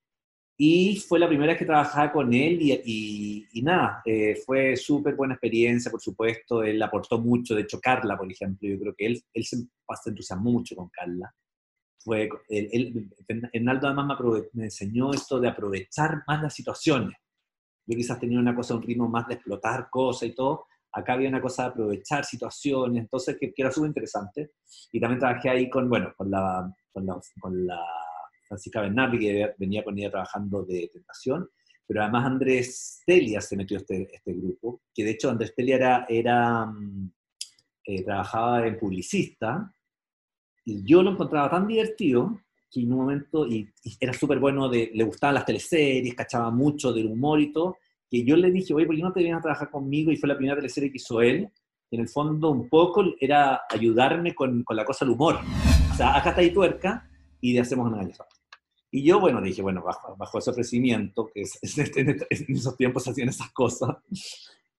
y fue la primera vez que trabajaba con él y, y, nada, eh, fue súper buena experiencia, por supuesto, él aportó mucho, de hecho Carla, por ejemplo, yo creo que él, él se, entusiasmó mucho con Carla. Fue, él, Hernaldo además me, me, enseñó esto de aprovechar más las situaciones. Yo quizás tenía una cosa, un ritmo más de explotar cosas y todo, acá había una cosa de aprovechar situaciones, entonces que, que era súper interesante. Y también trabajé ahí con, bueno, con la, con la, con la Francisca Bernardi, que venía con ella trabajando de tentación, pero además Andrés Telia se metió a este, este grupo, que de hecho Andrés Telia era, era mm, eh, trabajaba en publicista, y yo lo encontraba tan divertido que en un momento, y, era súper bueno, de, le gustaban las teleseries, cachaba mucho del humor y todo, que yo le dije, oye, ¿por qué no te vienes a trabajar conmigo? Y fue la primera teleserie que hizo él, en el fondo un poco era ayudarme con, con la cosa del humor. O sea, acá está ahí tuerca, y de hacemos una galletita. Y yo, bueno, dije, bueno, bajo, bajo ese ofrecimiento, que es, <laughs> en esos tiempos hacían esas cosas,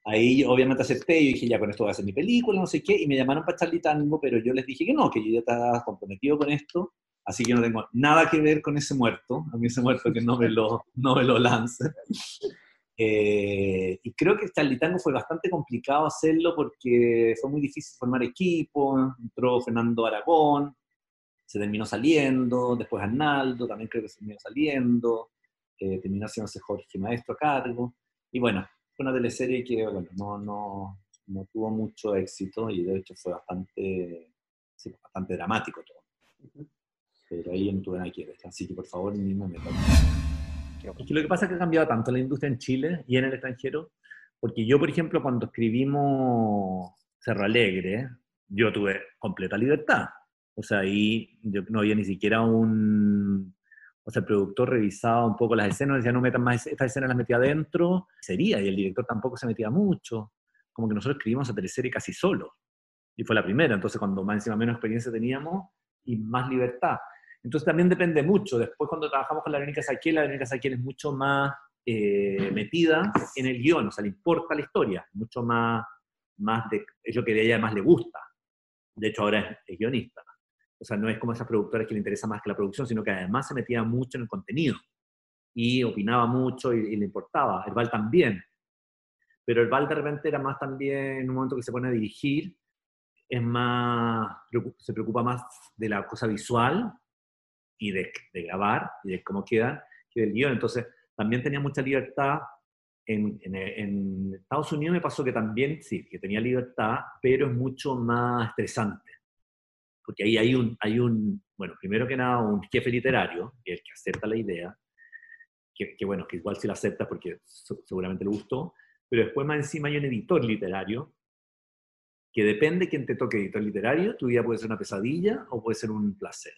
ahí obviamente acepté y dije, ya con esto voy a hacer mi película, no sé qué, y me llamaron para Charlie Tango, pero yo les dije que no, que yo ya estaba comprometido con esto, así que no tengo nada que ver con ese muerto, a mí ese muerto que no me lo, no me lo lance. Eh, y creo que Charlie Tango fue bastante complicado hacerlo porque fue muy difícil formar equipo, entró Fernando Aragón, se terminó saliendo, después Arnaldo también creo que se terminó saliendo, eh, terminó haciéndose Jorge Maestro a cargo, y bueno, fue una teleserie que bueno, no, no, no tuvo mucho éxito y de hecho fue bastante, sí, bastante dramático todo. Pero ahí no tuve nada que ver, así que por favor ni me metan. lo que pasa es que ha cambiado tanto la industria en Chile y en el extranjero, porque yo, por ejemplo, cuando escribimos Cerro Alegre, yo tuve completa libertad. O sea, ahí no había ni siquiera un... O sea, el productor revisaba un poco las escenas, decía, no metan más, estas escenas las metía adentro, sería, y el director tampoco se metía mucho. Como que nosotros escribimos a teleserie casi solo. Y fue la primera, entonces cuando más encima menos experiencia teníamos y más libertad. Entonces también depende mucho. Después cuando trabajamos con la Verónica Saquiel, la Verónica Saquiel es mucho más eh, metida en el guion, o sea, le importa la historia, mucho más, más de, es lo que a ella más le gusta. De hecho, ahora es guionista. O sea, no es como esas productoras que le interesa más que la producción, sino que además se metía mucho en el contenido y opinaba mucho y, le importaba. El Val también. Pero el Val de repente era más también, en un momento que se pone a dirigir, es más, se preocupa más de la cosa visual y de, grabar y de cómo queda que del guion. Entonces, también tenía mucha libertad. En, en Estados Unidos me pasó que también, sí, que tenía libertad, pero es mucho más estresante porque ahí hay un, hay un, bueno, primero que nada, un jefe literario, el que acepta la idea, que, que bueno, que igual si la acepta porque seguramente le gustó, pero después más encima hay un editor literario, que depende de quién te toque editor literario, tu vida puede ser una pesadilla o puede ser un placer.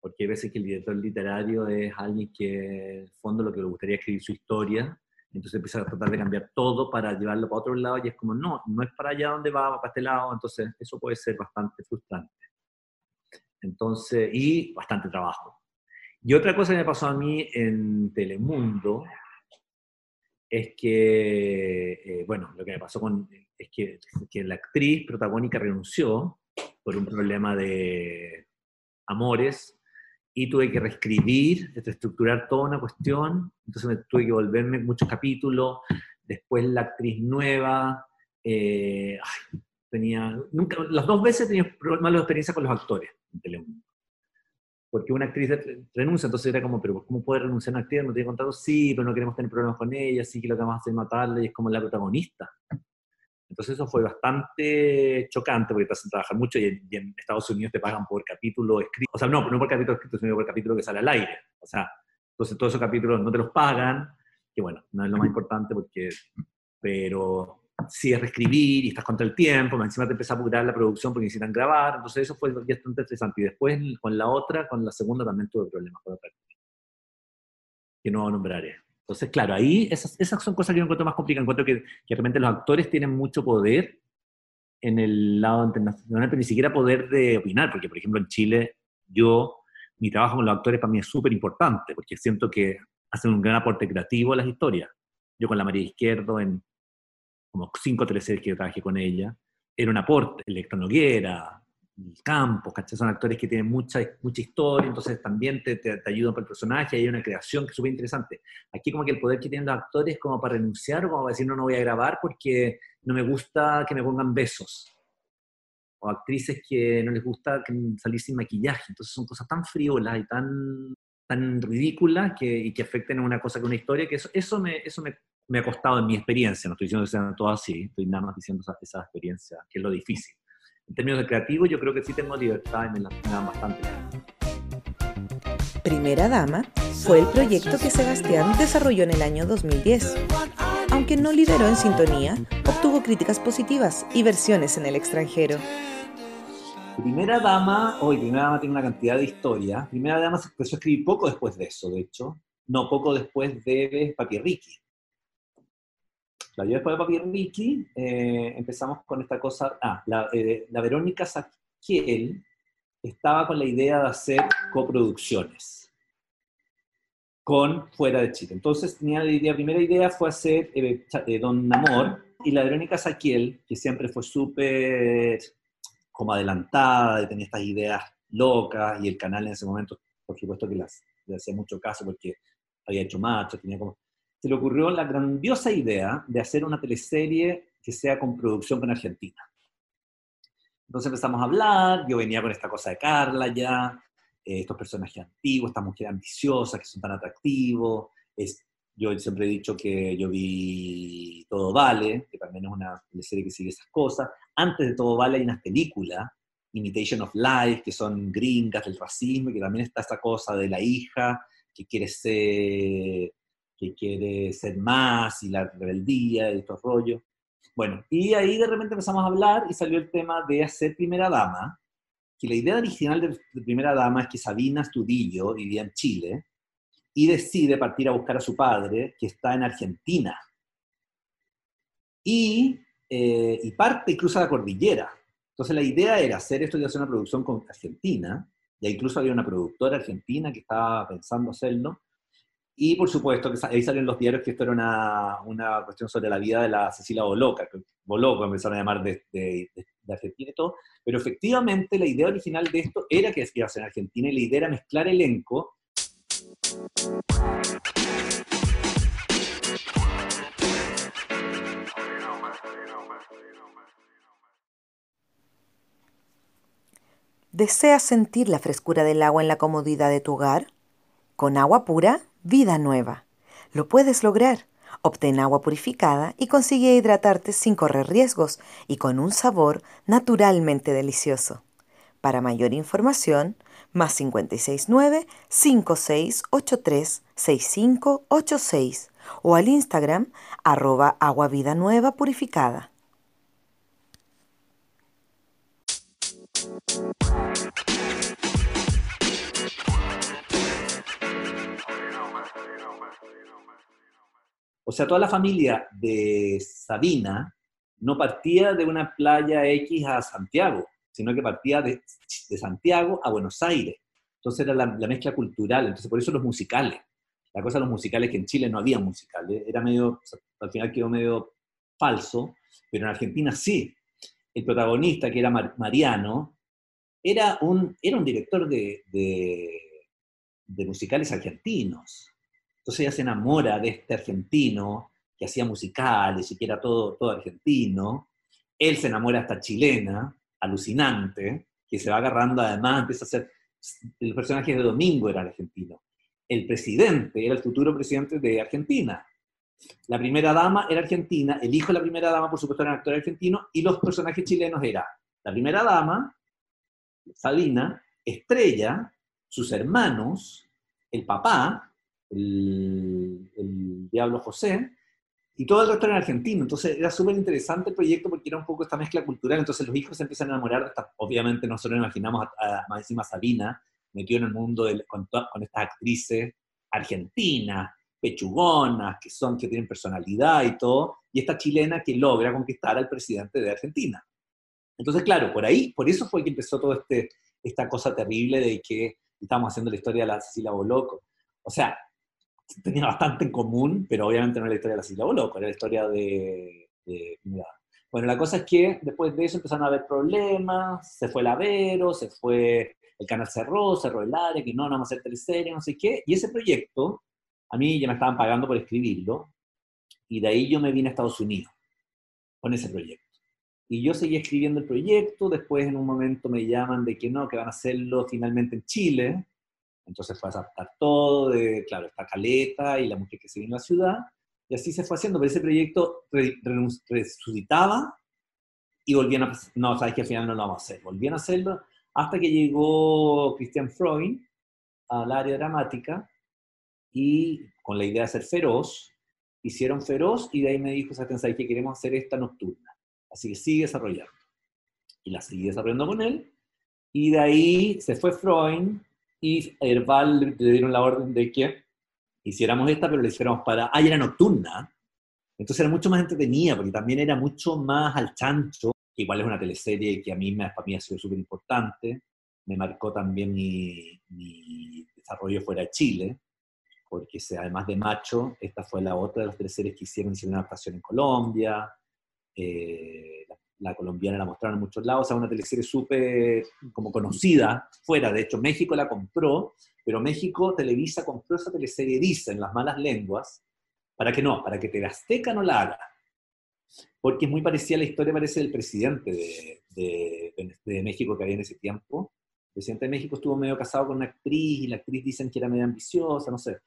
Porque hay veces que el editor literario es alguien que, en el fondo, lo que le gustaría escribir su historia, entonces empieza a tratar de cambiar todo para llevarlo para otro lado y es como, no, no es para allá donde va para este lado, entonces eso puede ser bastante frustrante. Entonces, y bastante trabajo. Y otra cosa que me pasó a mí en Telemundo es que, eh, bueno, lo que me pasó con, es que, que la actriz protagónica renunció por un problema de amores y tuve que reescribir, estructurar toda una cuestión, entonces me tuve que volverme muchos capítulos, después la actriz nueva, eh, tenía, nunca, las dos veces tenía malas experiencias con los actores en Telemundo. Porque una actriz renuncia, entonces era como, pero ¿cómo puede renunciar una actriz? No tiene contrato, sí, pero no queremos tener problemas con ella, sí que lo que vamos a hacer es matarla y es como la protagonista. Entonces eso fue bastante chocante porque te hacen trabajar mucho y en, Estados Unidos te pagan por capítulo escrito. O sea, no, no por capítulo escrito, sino por capítulo que sale al aire. O sea, entonces todos esos capítulos no te los pagan, que bueno, no es lo más importante porque, pero sí es reescribir y estás contra el tiempo, encima te empieza a apurar la producción porque necesitan grabar, entonces eso fue bastante interesante. Y después con la otra, con la segunda también tuve problemas con otra que no nombraré. Entonces, claro, ahí esas, esas son cosas que yo encuentro más complicadas. Encuentro que, que realmente los actores tienen mucho poder en el lado internacional, pero ni siquiera poder de opinar, porque por ejemplo en Chile yo, mi trabajo con los actores para mí es súper importante, porque siento que hacen un gran aporte creativo a las historias. Yo con la María Izquierdo, en como cinco o tres series que yo trabajé con ella, era un aporte, Electro Noguera, Campos, ¿cachai? Son actores que tienen mucha, mucha historia, entonces también te, te, ayudan para el personaje, hay una creación que es súper interesante. Aquí como que el poder que tienen los actores como para renunciar como para decir no, no voy a grabar porque no me gusta que me pongan besos. O actrices que no les gusta salir sin maquillaje. Entonces son cosas tan friolas y tan, tan ridículas que, y que afecten a una cosa que una historia, que eso, eso, me, eso me, me ha costado en mi experiencia. No estoy diciendo que sean todas así, estoy nada más diciendo esa, esa experiencia, que es lo difícil en términos de creativo, yo creo que sí tengo libertad y me la dan bastante. Primera Dama fue el proyecto que Sebastián desarrolló en el año 2010. Aunque no lideró en sintonía, obtuvo críticas positivas y versiones en el extranjero. Primera Dama, hoy Primera Dama tiene una cantidad de historia. Primera Dama se empezó a escribir poco después de eso, de hecho. No, poco después de Papi Ricky. La después de Papi Ricky, eh, empezamos con esta cosa, ah, la, eh, la Verónica Saquiel estaba con la idea de hacer coproducciones con fuera de Chile. Entonces, tenía la primera idea fue hacer eh, Don Amor, y la Verónica Saquiel, que siempre fue súper como adelantada, tenía estas ideas locas, y el canal en ese momento, por supuesto que las, le hacía mucho caso porque había hecho macho, tenía como se le ocurrió la grandiosa idea de hacer una teleserie que sea con producción con Argentina. Entonces empezamos a hablar, yo venía con esta cosa de Carla ya, eh, estos personajes antiguos, esta mujer ambiciosa, que son tan atractivos. Es, yo siempre he dicho que yo vi Todo Vale, que también es una teleserie que sigue esas cosas. Antes de Todo Vale hay unas películas, Imitation of Life, que son gringas del racismo, y que también está esa cosa de la hija que quiere ser que quiere ser más y la rebeldía y estos rollos. Bueno, y ahí de repente empezamos a hablar y salió el tema de hacer Primera Dama, que la idea original de, Primera Dama es que Sabina Estudillo vivía en Chile y decide partir a buscar a su padre, que está en Argentina. Y, eh, y parte y cruza la cordillera. Entonces la idea era hacer esto y hacer una producción con Argentina, y incluso había una productora argentina que estaba pensando hacerlo, y por supuesto, que ahí salen los diarios que esto era una, una cuestión sobre la vida de la Cecilia Boloca, que Boloco empezaron a llamar de, de, de, Argentina y todo, pero efectivamente la idea original de esto era que iba a ser en Argentina y la idea era mezclar elenco. ¿Deseas sentir la frescura del agua en la comodidad de tu hogar? Con agua pura vida nueva. Lo puedes lograr. Obtén agua purificada y consigue hidratarte sin correr riesgos y con un sabor naturalmente delicioso. Para mayor información, más 569-5683-6586 o al Instagram arroba agua vida nueva purificada. O sea, toda la familia de Sabina no partía de una playa X a Santiago, sino que partía de, Santiago a Buenos Aires. Entonces era la, mezcla cultural, entonces por eso los musicales. La cosa de los musicales que en Chile no había musicales, era medio, al final quedó medio falso, pero en Argentina sí. El protagonista, que era Mariano, era un, era un director de, de musicales argentinos. Entonces ella se enamora de este argentino que hacía musicales y que era todo, todo argentino. Él se enamora de esta chilena, alucinante, que se va agarrando además, empieza a ser, el personaje de Domingo era argentino. El presidente era el futuro presidente de Argentina. La primera dama era argentina, el hijo de la primera dama, por supuesto, era un actor argentino, y los personajes chilenos eran la primera dama, Sabina, Estrella, sus hermanos, el papá, el, Diablo José, y todo el resto era argentino. Entonces era súper interesante el proyecto porque era un poco esta mezcla cultural. Entonces los hijos se empiezan a enamorar de esta, obviamente nosotros imaginamos a, más encima Sabina, metió en el mundo con, con, estas actrices argentinas, pechugonas, que son, que tienen personalidad y todo, y esta chilena que logra conquistar al presidente de Argentina. Entonces, claro, por ahí, por eso fue que empezó toda este, esta cosa terrible de que estamos haciendo la historia de la Cecilia Boloco. O sea, tenía bastante en común, pero obviamente no era la historia de la Cecilia Boloco, era la historia de, Bueno, la cosa es que después de eso empezaron a haber problemas, se fue el Avero, se fue el canal cerró, cerró el área, que no, no vamos a hacer teleserie, no sé qué, y ese proyecto a mí ya me estaban pagando por escribirlo, y de ahí yo me vine a Estados Unidos con ese proyecto. Y yo seguí escribiendo el proyecto, después en un momento me llaman de que no, que van a hacerlo finalmente en Chile, entonces fue a adaptar todo, de, claro, esta caleta y la mujer que se vive en la ciudad, y así se fue haciendo, pero ese proyecto resucitaba y volvían a, no, sabes que al final no lo vamos a hacer, volvían a hacerlo hasta que llegó Christian Freud al área dramática y con la idea de ser feroz, hicieron feroz y de ahí me dijo, ¿sabes que queremos hacer esta nocturna? Así que sigue desarrollando. Y la seguí desarrollando con él. Y de ahí se fue Freud y Herbal le dieron la orden de que hiciéramos esta, pero le hiciéramos para... Ah, era nocturna. Entonces era mucho más entretenida, porque también era mucho más al chancho, que igual es una teleserie que a mí, me, para mí ha sido súper importante. Me marcó también mi, desarrollo fuera de Chile porque además de Macho, esta fue la otra de las tres series que hicieron, hicieron una adaptación en Colombia, eh, la, colombiana la mostraron en muchos lados, o sea, una teleserie súper como conocida fuera, de hecho México la compró, pero México Televisa compró esa teleserie, en las malas lenguas, para que no, para que TV Azteca no la haga, porque es muy parecida a la historia, parece, del presidente de, de, de México que había en ese tiempo, el presidente de México estuvo medio casado con una actriz y la actriz dicen que era medio ambiciosa, no sé.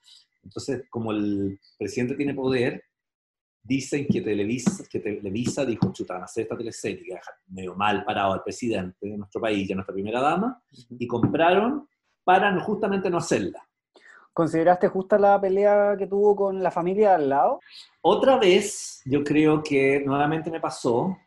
Entonces, como el presidente tiene poder, dicen que Televisa, que Televisa dijo, chuta, hacer esta teleserie, que medio mal parado al presidente de nuestro país y a nuestra primera dama, y compraron para justamente no hacerla. ¿Consideraste justa la pelea que tuvo con la familia al lado? Otra vez, yo creo que nuevamente me pasó,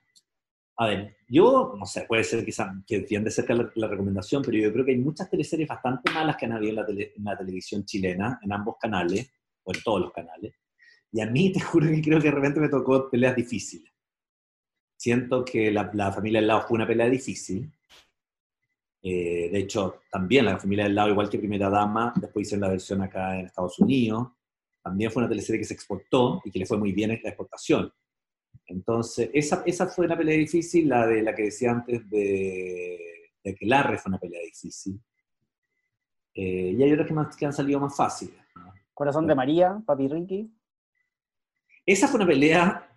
a ver, yo, no sé, puede ser quizás que tiende cerca la, la, recomendación, pero yo creo que hay muchas teleseries bastante malas que han habido en la, en la, televisión chilena, en ambos canales, o en todos los canales. Y a mí <laughs> te juro que creo que de repente me tocó peleas difíciles. Siento que la, la familia del lado fue una pelea difícil. Eh, de hecho, también la familia del lado, igual que Primera Dama, después hicieron la versión acá en Estados Unidos. También fue una teleserie que se exportó y que le fue muy bien en la exportación. Entonces, esa, esa fue una pelea difícil, la de la que decía antes de, de que Larre fue una pelea difícil. Eh, y hay otras que, más, que han salido más fáciles. Corazón de María, Papi Ricky. Esa fue una pelea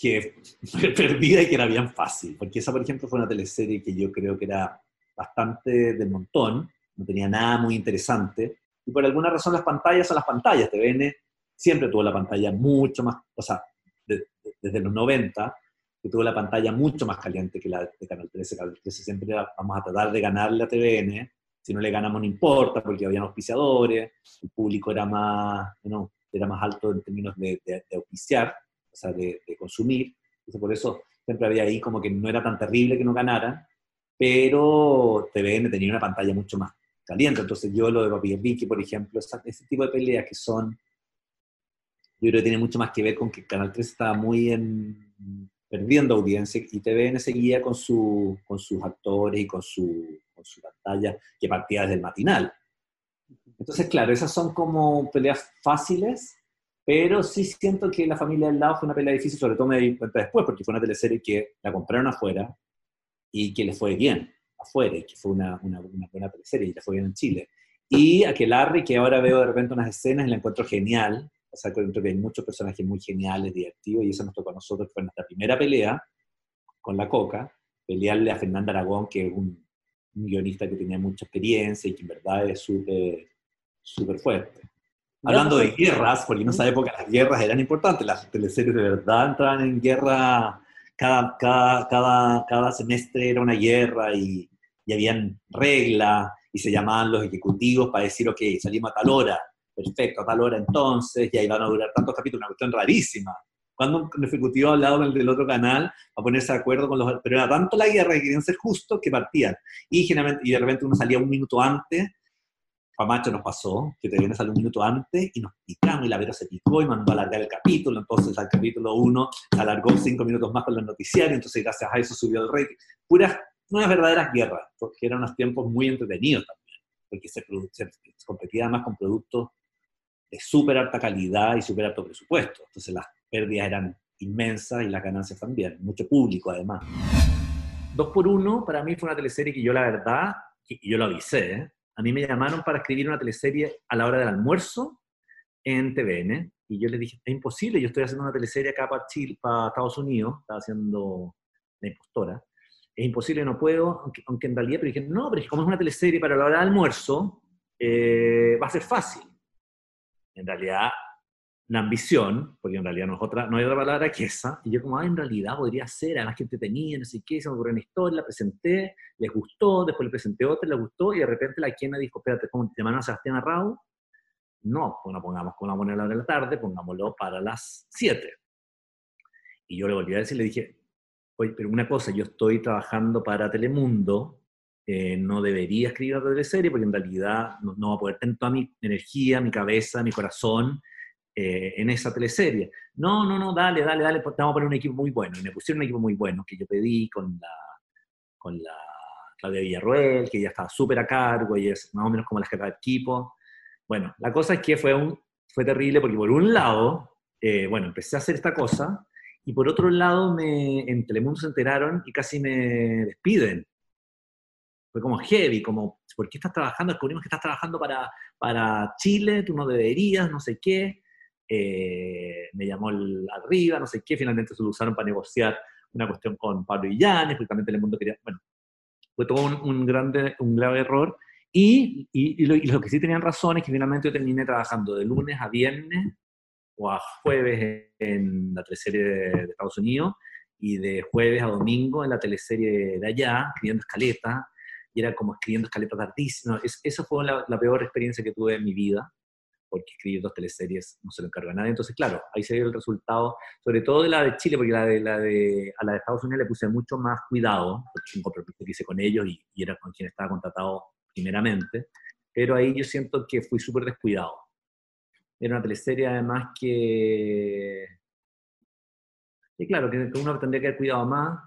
que fue <laughs> perdida y que era bien fácil, porque esa, por ejemplo, fue una teleserie que yo creo que era bastante del montón, no tenía nada muy interesante, y por alguna razón las pantallas son las pantallas, TVN siempre tuvo la pantalla mucho más, o sea, desde los 90, que tuvo la pantalla mucho más caliente que la de Canal 13. Canal 13 siempre vamos a tratar de ganarle a TVN, si no le ganamos no importa, porque había auspiciadores, el público era más, no, era más alto en términos de, de, auspiciar, o sea, de, consumir. Entonces, por eso siempre había ahí como que no era tan terrible que no ganara, pero TVN tenía una pantalla mucho más caliente. Entonces, yo lo de Papi Vicky, por ejemplo, ese tipo de peleas que son yo creo que tiene mucho más que ver con que Canal 3 estaba muy en, perdiendo audiencia y TVN seguía con, su, con sus actores y con su, con su pantalla que partía desde el matinal. Entonces, claro, esas son como peleas fáciles, pero sí siento que La familia del lado fue una pelea difícil, sobre todo me di cuenta después, porque fue una teleserie que la compraron afuera y que le fue bien afuera, y que fue una, una, una buena teleserie y le fue bien en Chile. Y Aquelarre, que ahora veo de repente unas escenas y la encuentro genial. O sea, encuentro que hay muchos personajes muy geniales, divertidos, y eso nos tocó a nosotros, que fue nuestra primera pelea con la Coca, pelearle a Fernanda Aragón, que es un, un guionista que tenía mucha experiencia y que en verdad es súper súper fuerte. Hablando de guerras, porque en esa época las guerras eran importantes, las teleseries de verdad entraban en guerra, cada, cada, cada, cada semestre era una guerra y, y habían reglas y se llamaban los ejecutivos para decir, ok, salimos a tal hora, perfecto, a tal hora entonces, y ahí van a durar tantos capítulos, una cuestión rarísima. Cuando un ejecutivo hablaba con el del otro canal a ponerse de acuerdo con los... Pero era tanto la guerra que querían ser justos que partían. Y, generalmente, y de repente uno salía un minuto antes Pamacho nos pasó, que te viene a salir un minuto antes y nos picamos y la Vera se picó y mandó a alargar el capítulo, entonces al capítulo 1 alargó cinco minutos más con los noticiarios, entonces gracias a eso subió el rating. Puras, unas verdaderas guerras, porque eran unos tiempos muy entretenidos también, porque se, se competía además con productos de súper alta calidad y súper alto presupuesto, entonces las pérdidas eran inmensas y las ganancias también, mucho público además. Dos por uno para mí fue una teleserie que yo la verdad, y yo lo avisé, ¿eh? A mí me llamaron para escribir una teleserie a la hora del almuerzo en TVN, y yo les dije, es imposible, yo estoy haciendo una teleserie acá para, Chile, para Estados Unidos, estaba haciendo la impostora, es imposible, no puedo, aunque, en realidad, pero dije, no, pero como es una teleserie para la hora del almuerzo, eh, va a ser fácil. En realidad, la ambición, porque en realidad no, es otra, no hay otra palabra que esa, y yo como, ah, en realidad podría ser, además que tenía, no sé qué, se me ocurrió una historia, la presenté, les gustó, después le presenté otra, les gustó, y de repente la quien dijo, espérate, ¿cómo te llaman a Sebastián Arrau? No, pues no pongamos con una a la hora de la tarde, pongámoslo para las 7. Y yo le volví a decir, le dije, oye, pero una cosa, yo estoy trabajando para Telemundo, eh, no debería escribir otra teleserie, porque en realidad no, no va a poder tener toda mi energía, mi cabeza, mi corazón, eh, en esa teleserie. No, no, no, dale, dale, dale, vamos a poner un equipo muy bueno. Y me pusieron un equipo muy bueno que yo pedí con la, con la Claudia Villarroel, que ya estaba súper a cargo y es más o menos como la jefa de equipo. Bueno, la cosa es que fue, un, fue terrible porque por un lado, eh, bueno, empecé a hacer esta cosa y por otro lado me, en Telemundo se enteraron y casi me despiden. Fue como heavy, como, ¿por qué estás trabajando? Descubrimos que estás trabajando para, para Chile, tú no deberías, no sé qué. Eh, me llamó el, arriba, no sé qué, finalmente se lo usaron para negociar una cuestión con Pablo Illanes, porque también Telemundo quería, bueno, fue todo un, grande, un grave error, y, y, lo, que sí tenían razón es que finalmente yo terminé trabajando de lunes a viernes o a jueves en la teleserie de, Estados Unidos, y de jueves a domingo en la teleserie de allá, escribiendo escaletas, y era como escribiendo escaletas tardísimas. Es, esa fue la, la, peor experiencia que tuve en mi vida porque escribir dos teleseries no se lo encarga nadie. Entonces, claro, ahí se dio el resultado, sobre todo de la de Chile, porque la de, la de, a la de Estados Unidos le puse mucho más cuidado, porque un compromiso que hice con ellos y, era con quien estaba contratado primeramente, pero ahí yo siento que fui súper descuidado. Era una teleserie además que... Y claro, que uno tendría que haber cuidado más,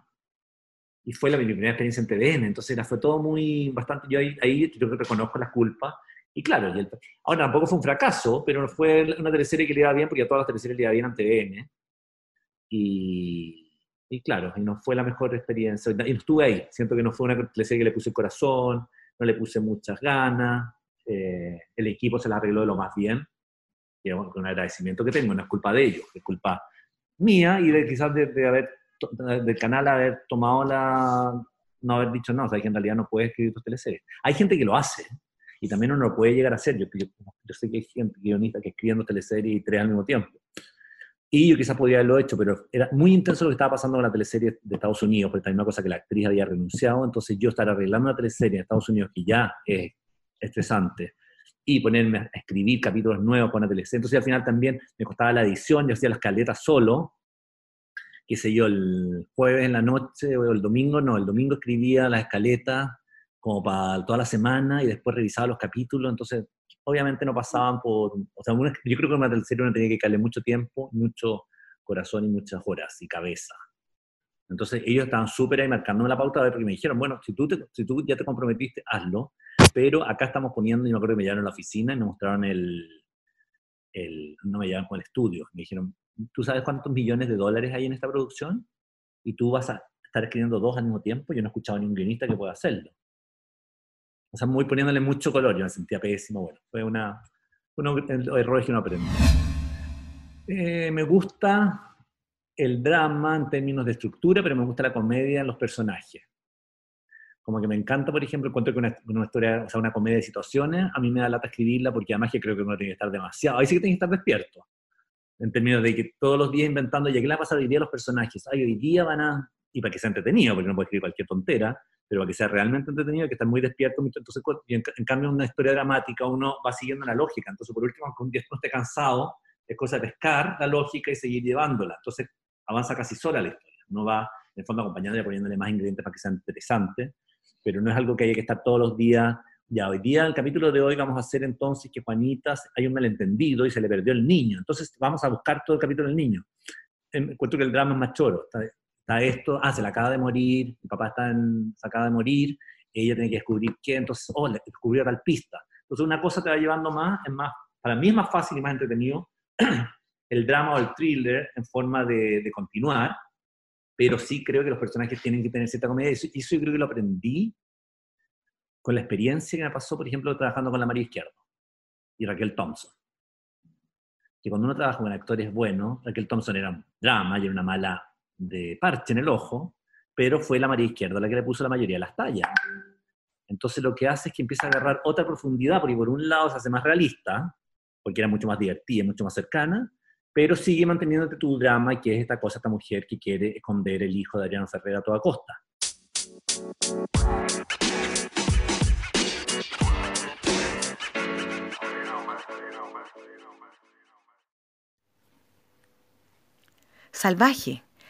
y fue la, mi primera experiencia en TVN, entonces era, fue todo muy, bastante, yo ahí, ahí yo reconozco las culpas, y claro, y ahora tampoco fue un fracaso, pero fue una teleserie que le iba bien, porque a todas las teleseries le iba bien en TVN. Y, y claro, y no fue la mejor experiencia. Y no estuve ahí. Siento que no fue una teleserie que le puse el corazón, no le puse muchas ganas. Eh, el equipo se la arregló de lo más bien. Y con un agradecimiento que tengo, no es culpa de ellos, es culpa mía y de quizás de, haber, del canal haber tomado la, no haber dicho no, o sea, que en realidad no puedes escribir tus teleseries. Hay gente que lo hace, y también uno lo puede llegar a hacer. Yo, yo, sé que hay gente guionista que escribiendo teleseries y tres al mismo tiempo. Y yo quizás podría haberlo hecho, pero era muy intenso lo que estaba pasando con la teleserie de Estados Unidos, porque también una cosa que la actriz había renunciado, entonces yo estar arreglando una teleserie en Estados Unidos que ya es estresante, y ponerme a escribir capítulos nuevos con la teleserie, entonces al final también me costaba la edición, yo hacía las caletas solo, qué sé yo, el jueves en la noche o el domingo, no, el domingo escribía las escaletas como para toda la semana y después revisaba los capítulos, entonces obviamente no pasaban por, o sea, yo creo que una teleserie uno tenía que darle mucho tiempo, mucho corazón y muchas horas y cabeza. Entonces ellos estaban súper ahí marcándome la pauta, porque me dijeron, bueno, si tú, si tú ya te comprometiste, hazlo, pero acá estamos poniendo, y me acuerdo que me llevaron a la oficina y me mostraron el, el no me llevaron con el estudio, me dijeron, ¿tú sabes cuántos millones de dólares hay en esta producción? Y tú vas a estar escribiendo dos al mismo tiempo, yo no he escuchado a ningún guionista que pueda hacerlo. O sea, muy poniéndole mucho color, yo me sentía pésimo, bueno, fue una, unos errores que uno aprende. Eh, me gusta el drama en términos de estructura, pero me gusta la comedia en los personajes. Como que me encanta, por ejemplo, encuentro que una, una, historia, o sea, una comedia de situaciones, a mí me da lata escribirla porque además que creo que uno tiene que estar demasiado, ahí sí que tiene que estar despierto, en términos de que todos los días inventando, ¿y qué le va a pasar hoy día a los personajes? Ay, hoy día van a, y para que sea entretenido, porque no puede escribir cualquier tontera, pero para que sea realmente entretenido hay que estar muy despierto. Entonces, en, en cambio, una historia dramática uno va siguiendo la lógica. Entonces, por último, aunque un día uno esté cansado, es cosa de pescar la lógica y seguir llevándola. Entonces, avanza casi sola la historia. No va, en el fondo, acompañando y poniéndole más ingredientes para que sea interesante, pero no es algo que haya que estar todos los días. Ya, hoy día, el capítulo de hoy, vamos a hacer entonces que Juanita hay un malentendido y se le perdió el niño. Entonces, vamos a buscar todo el capítulo del niño. Encuentro que el drama es más choro. Está esto, ah, se la acaba de morir, mi papá está en, se acaba de morir, ella tiene que descubrir qué, entonces, oh, descubrió tal pista. Entonces, una cosa te va llevando más, es más, para mí es más fácil y más entretenido <clears throat> el drama o el thriller en forma de, de, continuar, pero sí creo que los personajes tienen que tener cierta comedia, y eso, eso yo creo que lo aprendí con la experiencia que me pasó, por ejemplo, trabajando con la María Izquierdo y Raquel Thompson. Que cuando uno trabaja con actores buenos, Raquel Thompson era un drama y era una mala de parche en el ojo, pero fue la María Izquierda la que le puso la mayoría de las tallas. Entonces lo que hace es que empieza a agarrar otra profundidad, porque por un lado se hace más realista, porque era mucho más divertida, mucho más cercana, pero sigue manteniéndote tu drama, que es esta cosa, esta mujer que quiere esconder el hijo de Adriano Ferreira a toda costa. Salvaje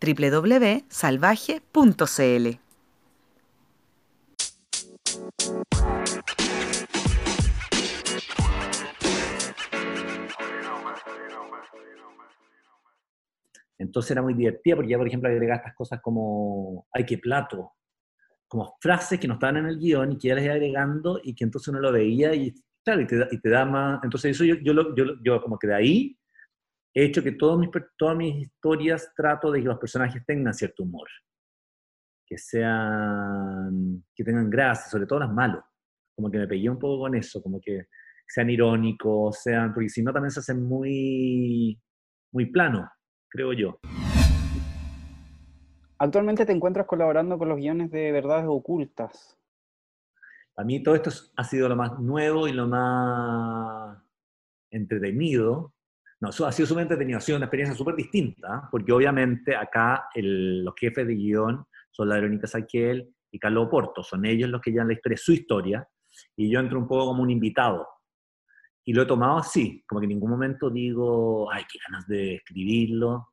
www.salvaje.cl. Entonces era muy divertida porque ya, por ejemplo, agregaba estas cosas como, ay, qué plato, como frases que no estaban en el guion y que ya les iba agregando y que entonces uno lo veía y, claro, y te, y te da más, entonces eso yo, yo, yo, yo como que de ahí he hecho que todas mis, todas mis historias trato de que los personajes tengan cierto humor, que sean, que tengan gracia, sobre todo las malos, como que me pegué un poco con eso, como que sean irónicos, sean, porque si no también se hacen muy, muy plano, creo yo. Actualmente te encuentras colaborando con los guiones de Verdades Ocultas. A mí todo esto ha sido lo más nuevo y lo más entretenido, no, eso ha sido súper entretenido, ha sido una experiencia súper distinta, porque obviamente acá el, los jefes de guion son la Verónica Saquiel y Carlos Porto, son ellos los que llevan la historia, su historia, y yo entro un poco como un invitado. Y lo he tomado así, como que en ningún momento digo, ay, qué ganas de escribirlo.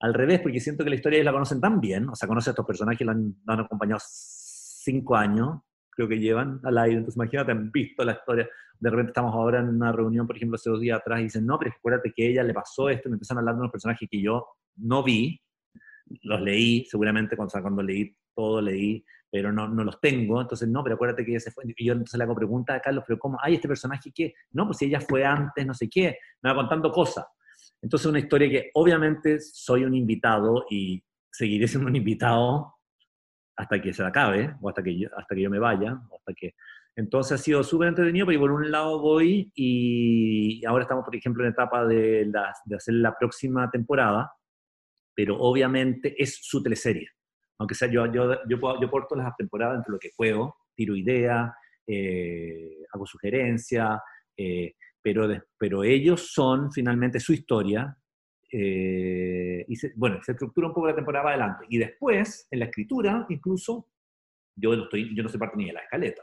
Al revés, porque siento que la historia la conocen tan bien, o sea, conocen a estos personajes, lo han, han acompañado cinco años, creo que llevan al aire, entonces imagínate, han visto la historia, de repente estamos ahora en una reunión, por ejemplo, hace dos días atrás, y dicen, no, pero acuérdate que ella le pasó esto, y me empiezan a hablar de unos personajes que yo no vi, los leí, seguramente cuando, cuando leí todo, leí, pero no, no los tengo, entonces no, pero acuérdate que ella se fue, y yo entonces le hago preguntas a Carlos, pero ¿cómo? Ay, este personaje, ¿qué? No, pues si ella fue antes, no sé qué, me va contando cosas. Entonces una historia que obviamente soy un invitado y seguiré siendo un invitado hasta que se acabe, o hasta que yo, hasta que yo me vaya, o hasta que... Entonces ha sido súper entretenido porque por un lado voy y ahora estamos, por ejemplo, en etapa de, la, de hacer la próxima temporada, pero obviamente es su teleserie. Aunque sea yo, yo, yo, puedo, yo porto las temporadas entre lo que puedo, tiro ideas, eh, hago sugerencias, eh, pero, pero ellos son finalmente su historia, eh, y se, bueno, se estructura un poco la temporada adelante. Y después, en la escritura, incluso, yo no, estoy, yo no soy parte ni de la escaleta.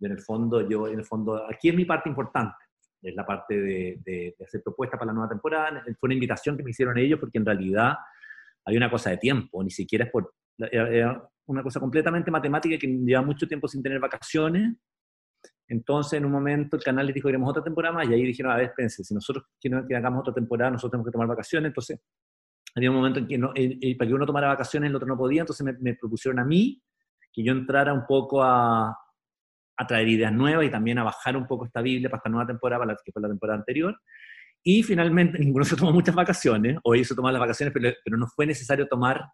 en el fondo, yo, en el fondo, aquí es mi parte importante, es la parte de, de, de hacer propuestas para la nueva temporada. Fue una invitación que me hicieron ellos porque en realidad hay una cosa de tiempo, ni siquiera es por... Era una cosa completamente matemática que lleva mucho tiempo sin tener vacaciones, Entonces, en un momento, el canal les dijo, queremos otra temporada más, y ahí dijeron, a ver, espérense, si nosotros queremos que hagamos otra temporada, nosotros tenemos que tomar vacaciones, entonces, había un momento en que no, para que uno tomara vacaciones, el otro no podía, entonces me, propusieron a mí que yo entrara un poco a, traer ideas nuevas y también a bajar un poco esta Biblia para esta nueva temporada, que fue la temporada anterior. Y finalmente <laughs> ninguno se tomó muchas vacaciones, o ellos se las vacaciones, pero, pero no fue necesario tomar,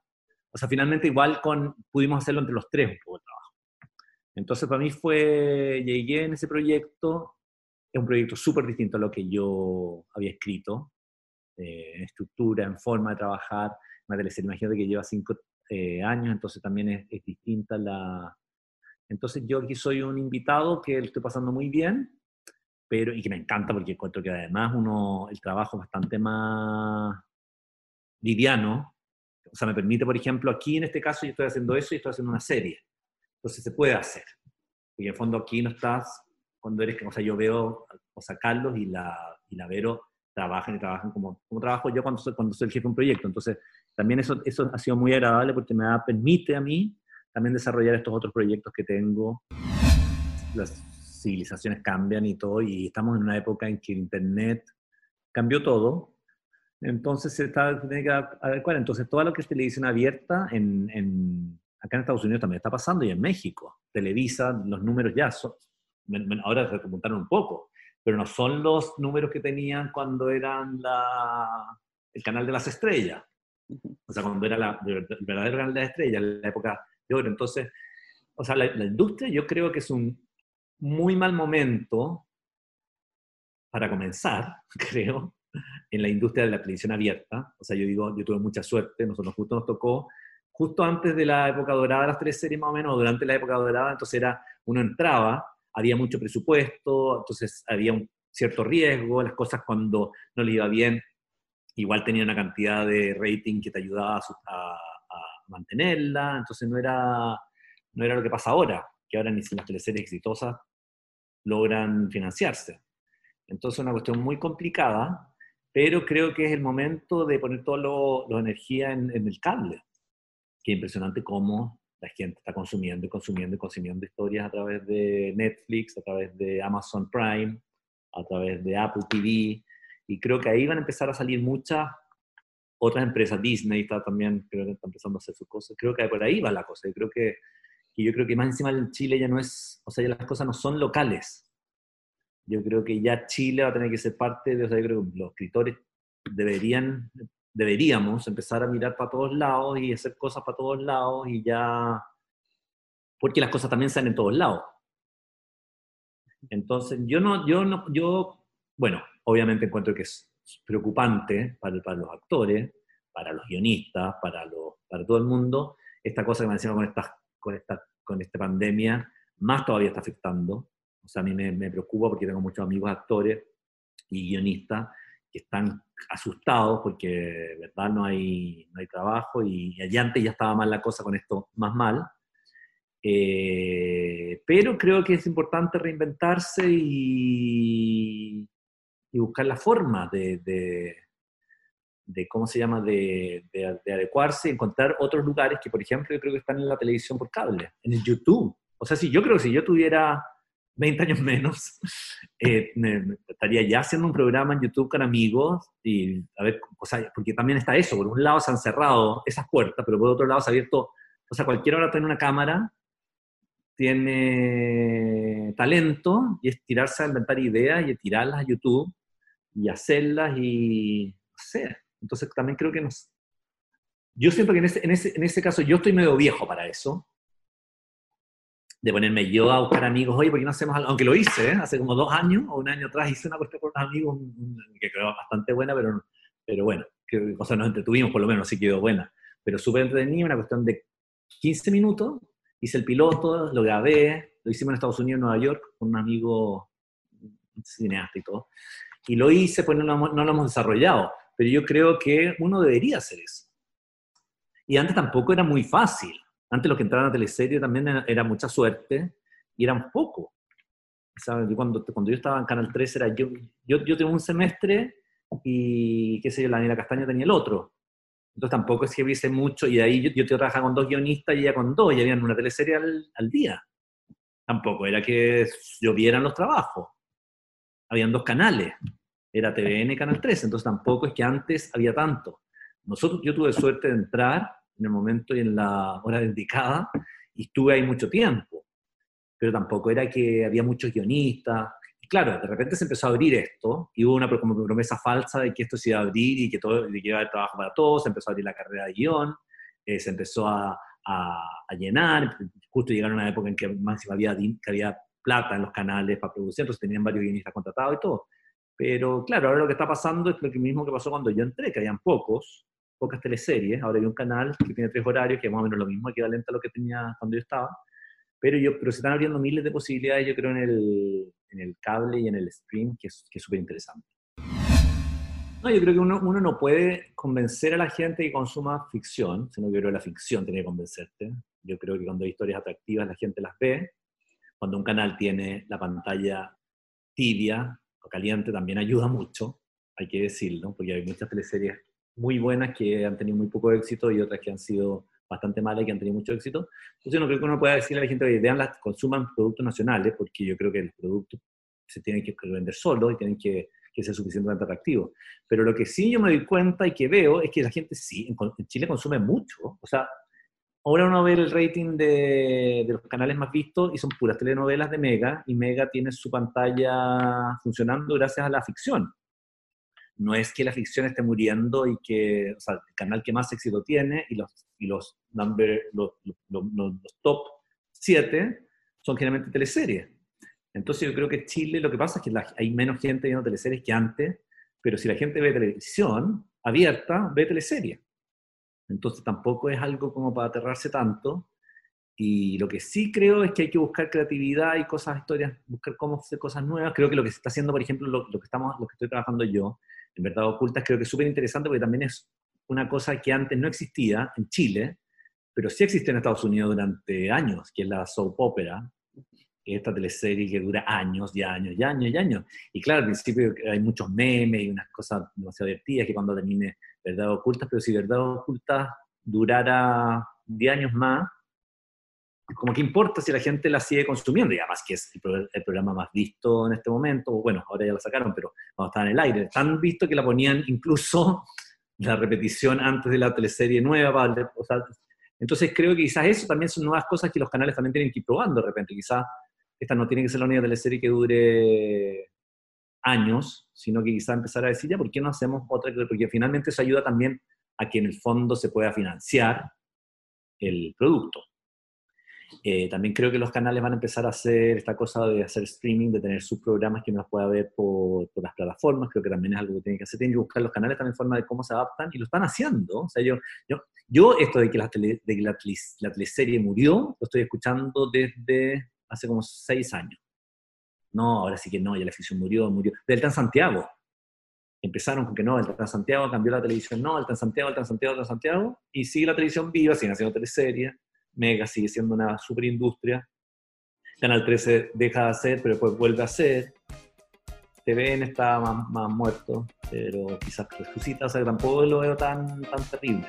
o sea, finalmente igual con, pudimos hacerlo entre los tres un poco el trabajo. Entonces, para mí fue, llegué en ese proyecto, es un proyecto súper distinto a lo que yo había escrito, eh, en estructura, en forma de trabajar, una teleserie, imagínate que lleva cinco eh, años, entonces también es, es, distinta la... Entonces yo aquí soy un invitado que lo estoy pasando muy bien, pero, y que me encanta porque encuentro que además uno, el trabajo es bastante más liviano, o sea, me permite, por ejemplo, aquí en este caso yo estoy haciendo eso y estoy haciendo una serie. Entonces se puede hacer. Porque en el fondo aquí no estás, cuando eres, o sea, yo veo, o sea, Carlos y la, y la Vero trabajan y trabajan como, como trabajo yo cuando soy, cuando soy el jefe de un proyecto. Entonces, también eso, eso ha sido muy agradable porque me da, permite a mí también desarrollar estos otros proyectos que tengo. Las civilizaciones cambian y todo, y estamos en una época en que el Internet cambió todo, entonces se está, tiene que adecuar. Entonces, todo lo que es televisión abierta en, en, acá en Estados Unidos también está pasando y en México. Televisa, los números ya son, ahora se remontaron un poco, pero no son los números que tenían cuando eran la, el canal de las estrellas. O sea, cuando era la, el verdadero canal de las estrellas, la época de oro. Entonces, o sea, la, la industria yo creo que es un muy mal momento para comenzar, <laughs> creo, en la industria de la televisión abierta. O sea, yo digo, yo tuve mucha suerte, nosotros justo nos tocó justo antes de la época dorada las tres series más o menos, durante la época dorada, entonces era, uno entraba, había mucho presupuesto, entonces había un cierto riesgo, las cosas cuando no le iba bien, igual tenía una cantidad de rating que te ayudaba a, mantenerla, entonces no era, no era lo que pasa ahora, que ahora ni si las teleseries exitosas logran financiarse. Entonces es una cuestión muy complicada, pero creo que es el momento de poner toda la energía en, en el cable qué impresionante cómo la gente está consumiendo y consumiendo y consumiendo historias a través de Netflix, a través de Amazon Prime, a través de Apple TV, y creo que ahí van a empezar a salir muchas otras empresas, Disney está también, creo que está empezando a hacer sus cosas, creo que por ahí va la cosa, y creo que, y yo creo que más encima en Chile ya no es, o sea, ya las cosas no son locales, yo creo que ya Chile va a tener que ser parte de, o sea, yo creo que los escritores deberían deberíamos empezar a mirar para todos lados y hacer cosas para todos lados y ya, porque las cosas también salen en todos lados. Entonces, yo no, yo no, yo, bueno, obviamente encuentro que es preocupante para, para los actores, para los guionistas, para, los, para todo el mundo, esta cosa que me decían con esta, con, esta, con esta pandemia, más todavía está afectando. O sea, a mí me, me preocupa porque tengo muchos amigos actores y guionistas que están asustados porque, ¿verdad?, no hay, no hay trabajo y, allá antes ya estaba mal la cosa con esto más mal. Eh, pero creo que es importante reinventarse y, y buscar la forma de, de, de, ¿cómo se llama?, de, de, adecuarse y encontrar otros lugares que, por ejemplo, yo creo que están en la televisión por cable, en el YouTube. O sea, si yo creo que si yo tuviera 20 años menos, <laughs> eh, me, estaría ya haciendo un programa en YouTube con amigos y a ver, o sea, porque también está eso, por un lado se han cerrado esas puertas, pero por otro lado se ha abierto, o sea, cualquiera ahora tiene una cámara, tiene talento y es tirarse a inventar ideas y tirarlas a YouTube y hacerlas y, no sé, entonces también creo que nos... Yo siento que en ese, en ese, en ese caso yo estoy medio viejo para eso, de ponerme yo a buscar amigos, oye, ¿por qué no hacemos algo? Aunque lo hice, ¿eh? hace como dos años o un año atrás hice una cuestión con unos amigos que quedó bastante buena, pero, pero bueno, que, o sea, nos entretuvimos por lo menos, sí quedó buena. Pero súper entretenida, una cuestión de 15 minutos, hice el piloto, lo grabé, lo hicimos en Estados Unidos, en Nueva York, con un amigo cineasta y todo. Y lo hice, pues no lo, no lo hemos desarrollado, pero yo creo que uno debería hacer eso. Y antes tampoco era muy fácil antes los que entraban a teleserie también era, mucha suerte y eran poco. ¿Sabes? Yo cuando, cuando yo estaba en Canal 3 era yo, yo, yo tengo un semestre y qué sé yo, la Daniela Castaña tenía el otro. Entonces tampoco es que hubiese mucho, y ahí yo, yo trabajaba con dos guionistas y ya con dos, y habían una teleserie al, al día. tampoco era que llovieran los trabajos. Habían dos canales, era TVN y Canal 3, entonces tampoco es que antes había tanto. Nosotros, yo tuve suerte de entrar en el momento y en la hora indicada y estuve ahí mucho tiempo, pero tampoco era que había muchos guionistas. Y claro, de repente se empezó a abrir esto y hubo una como promesa falsa de que esto se iba a abrir y que, todo, de que iba a haber trabajo para todos, se empezó a abrir la carrera de guion, eh, se empezó a, a, llenar, justo llegaron a una época en que máximo había, que había plata en los canales para producir, entonces tenían varios guionistas contratados y todo. Pero claro, ahora lo que está pasando es lo mismo que pasó cuando yo entré, que habían pocos, pocas teleseries, ahora hay un canal que tiene tres horarios, que es más o menos lo mismo, equivalente a lo que tenía cuando yo estaba, pero, yo, pero se están abriendo miles de posibilidades, yo creo, en el, en el cable y en el stream, que es súper interesante. No, yo creo que uno, uno, no puede convencer a la gente que consuma ficción, sino que yo creo que la ficción tiene que convencerte. Yo creo que cuando hay historias atractivas la gente las ve. Cuando un canal tiene la pantalla tibia o caliente también ayuda mucho, hay que decirlo, porque hay muchas teleseries muy buenas que han tenido muy poco éxito y otras que han sido bastante malas y que han tenido mucho éxito. Entonces no creo que uno pueda decirle a la gente, que vean, las, consuman productos nacionales, porque yo creo que los productos se tienen que vender solos y tienen que, que ser suficientemente atractivos. Pero lo que sí yo me doy cuenta y que veo es que la gente sí, en, Chile consume mucho. O sea, ahora uno ve el rating de, de, los canales más vistos y son puras telenovelas de Mega, y Mega tiene su pantalla funcionando gracias a la ficción no es que la ficción esté muriendo y que, el canal que más éxito tiene y los, y los, top 7 son generalmente teleseries. Entonces yo creo que Chile lo que pasa es que hay menos gente viendo teleseries que antes, pero si la gente ve televisión abierta, ve teleseries. Entonces tampoco es algo como para aterrarse tanto. Y lo que sí creo es que hay que buscar creatividad y cosas, historias, buscar cómo hacer cosas nuevas. Creo que lo que se está haciendo, por ejemplo, lo, lo que, estamos, lo que estoy trabajando yo, en verdad ocultas, creo que es súper interesante porque también es una cosa que antes no existía en Chile, pero sí existe en Estados Unidos durante años, que es la soap opera, esta teleserie que dura años y años y años y años. Y claro, al principio hay muchos memes y unas cosas demasiado divertidas que cuando termine Verdad Ocultas, pero si Verdad Ocultas durara 10 años más, como que importa si la gente la sigue consumiendo, y además que es el, programa más visto en este momento, bueno, ahora ya la sacaron, pero cuando estaba en el aire, tan visto que la ponían incluso <laughs> la repetición antes de la teleserie nueva, o sea, entonces creo que quizás eso también son nuevas cosas que los canales también tienen que ir probando de repente, quizás esta no tiene que ser la única teleserie que dure años, sino que quizás empezar a decir, ya, ¿por qué no hacemos otra? Porque finalmente eso ayuda también a que en el fondo se pueda financiar el producto. Eh, también creo que los canales van a empezar a hacer esta cosa de hacer streaming, de tener sus programas que uno los pueda ver por, las plataformas, creo que también es algo que tienen que hacer, tienen que buscar los canales también forma de cómo se adaptan, y lo están haciendo. O sea, yo, yo, yo esto de que, la, de que la, la teleserie murió, lo estoy escuchando desde hace como seis años. No, ahora sí que no, ya la ficción murió, murió. Del Tan Santiago. Empezaron con que no, el Tan Santiago cambió la televisión, no, el Tan Santiago, el Tan Santiago, el Tan Santiago, y sigue la televisión viva, siguen haciendo teleseries Mega sigue siendo una superindustria. Canal 13 deja de hacer, pero después vuelve a hacer. TVN está más, muerto, pero quizás resucita, o sea, tampoco lo veo tan, tan terrible.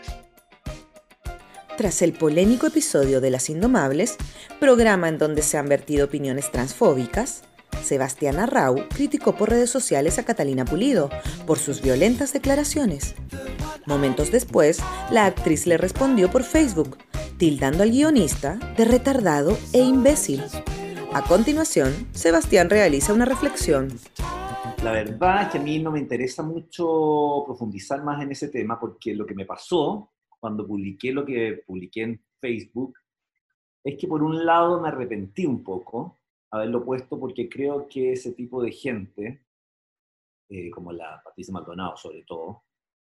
Tras el polémico episodio de Las Indomables, programa en donde se han vertido opiniones transfóbicas, Sebastián Arrau criticó por redes sociales a Catalina Pulido por sus violentas declaraciones. Momentos después, la actriz le respondió por Facebook, tildando al guionista de retardado e imbécil. A continuación, Sebastián realiza una reflexión. La verdad es que a mí no me interesa mucho profundizar más en ese tema porque lo que me pasó cuando publiqué lo que publiqué en Facebook es que por un lado me arrepentí un poco haberlo puesto porque creo que ese tipo de gente, eh, como la Patricia Maldonado sobre todo,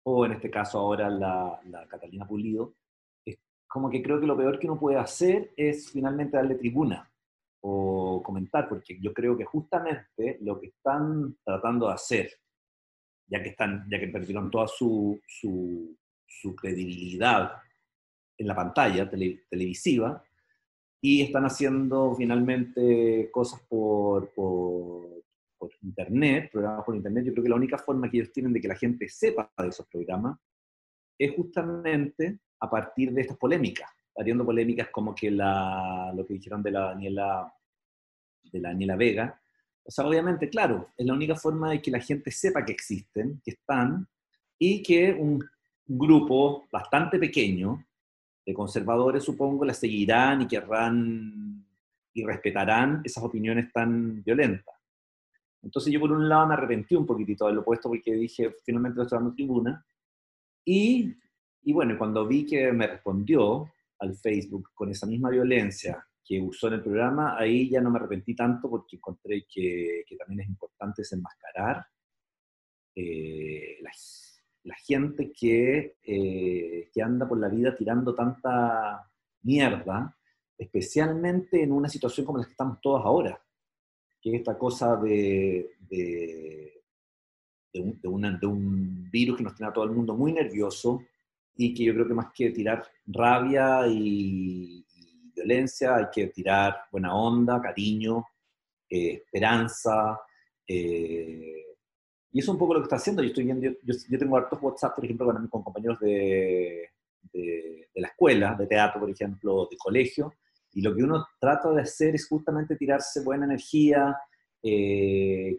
o en este caso ahora la, la Catalina Pulido, como que creo que lo peor que uno puede hacer es finalmente darle tribuna o comentar, porque yo creo que justamente lo que están tratando de hacer, ya que, están, ya que perdieron toda su, su, credibilidad en la pantalla televisiva, y están haciendo finalmente cosas por, por, por, internet, programas por internet, yo creo que la única forma que ellos tienen de que la gente sepa de esos programas es justamente a partir de estas polémicas, habiendo polémicas como que la, lo que dijeron de la Daniela de la Daniela Vega. O sea, obviamente, claro, es la única forma de que la gente sepa que existen, que están, y que un grupo bastante pequeño de conservadores, supongo, la seguirán y querrán y respetarán esas opiniones tan violentas. Entonces yo por un lado me arrepentí un poquitito de lo puesto porque dije, finalmente estoy dando tribuna. Y, bueno, cuando vi que me respondió al Facebook con esa misma violencia que usó en el programa, ahí ya no me arrepentí tanto porque encontré que, también es importante desenmascarar eh, la, gente que, eh, que anda por la vida tirando tanta mierda, especialmente en una situación como la que estamos todos ahora que es esta cosa de, un, de, un, virus que nos tiene a todo el mundo muy nervioso y que yo creo que más que tirar rabia y, violencia, hay que tirar buena onda, cariño, eh, esperanza. Eh, y eso es un poco lo que está haciendo. Yo, estoy viendo, yo, tengo hartos WhatsApp, por ejemplo, con, con compañeros de, de, de, la escuela, de teatro, por ejemplo, de colegio, y lo que uno trata de hacer es justamente tirarse buena energía. Eh,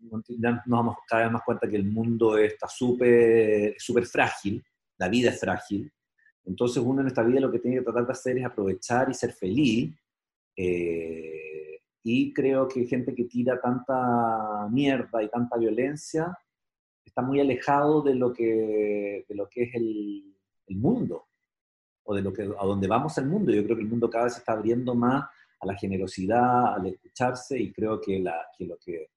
nos damos cada vez más cuenta que el mundo está súper frágil, la vida es frágil. Entonces uno en esta vida lo que tiene que tratar de hacer es aprovechar y ser feliz. Eh, y creo que gente que tira tanta mierda y tanta violencia está muy alejado de lo que, de lo que es el, el mundo o de lo que, a donde vamos el mundo. Yo creo que el mundo cada vez se está abriendo más a la generosidad, al escucharse, y creo que, la, que, lo, que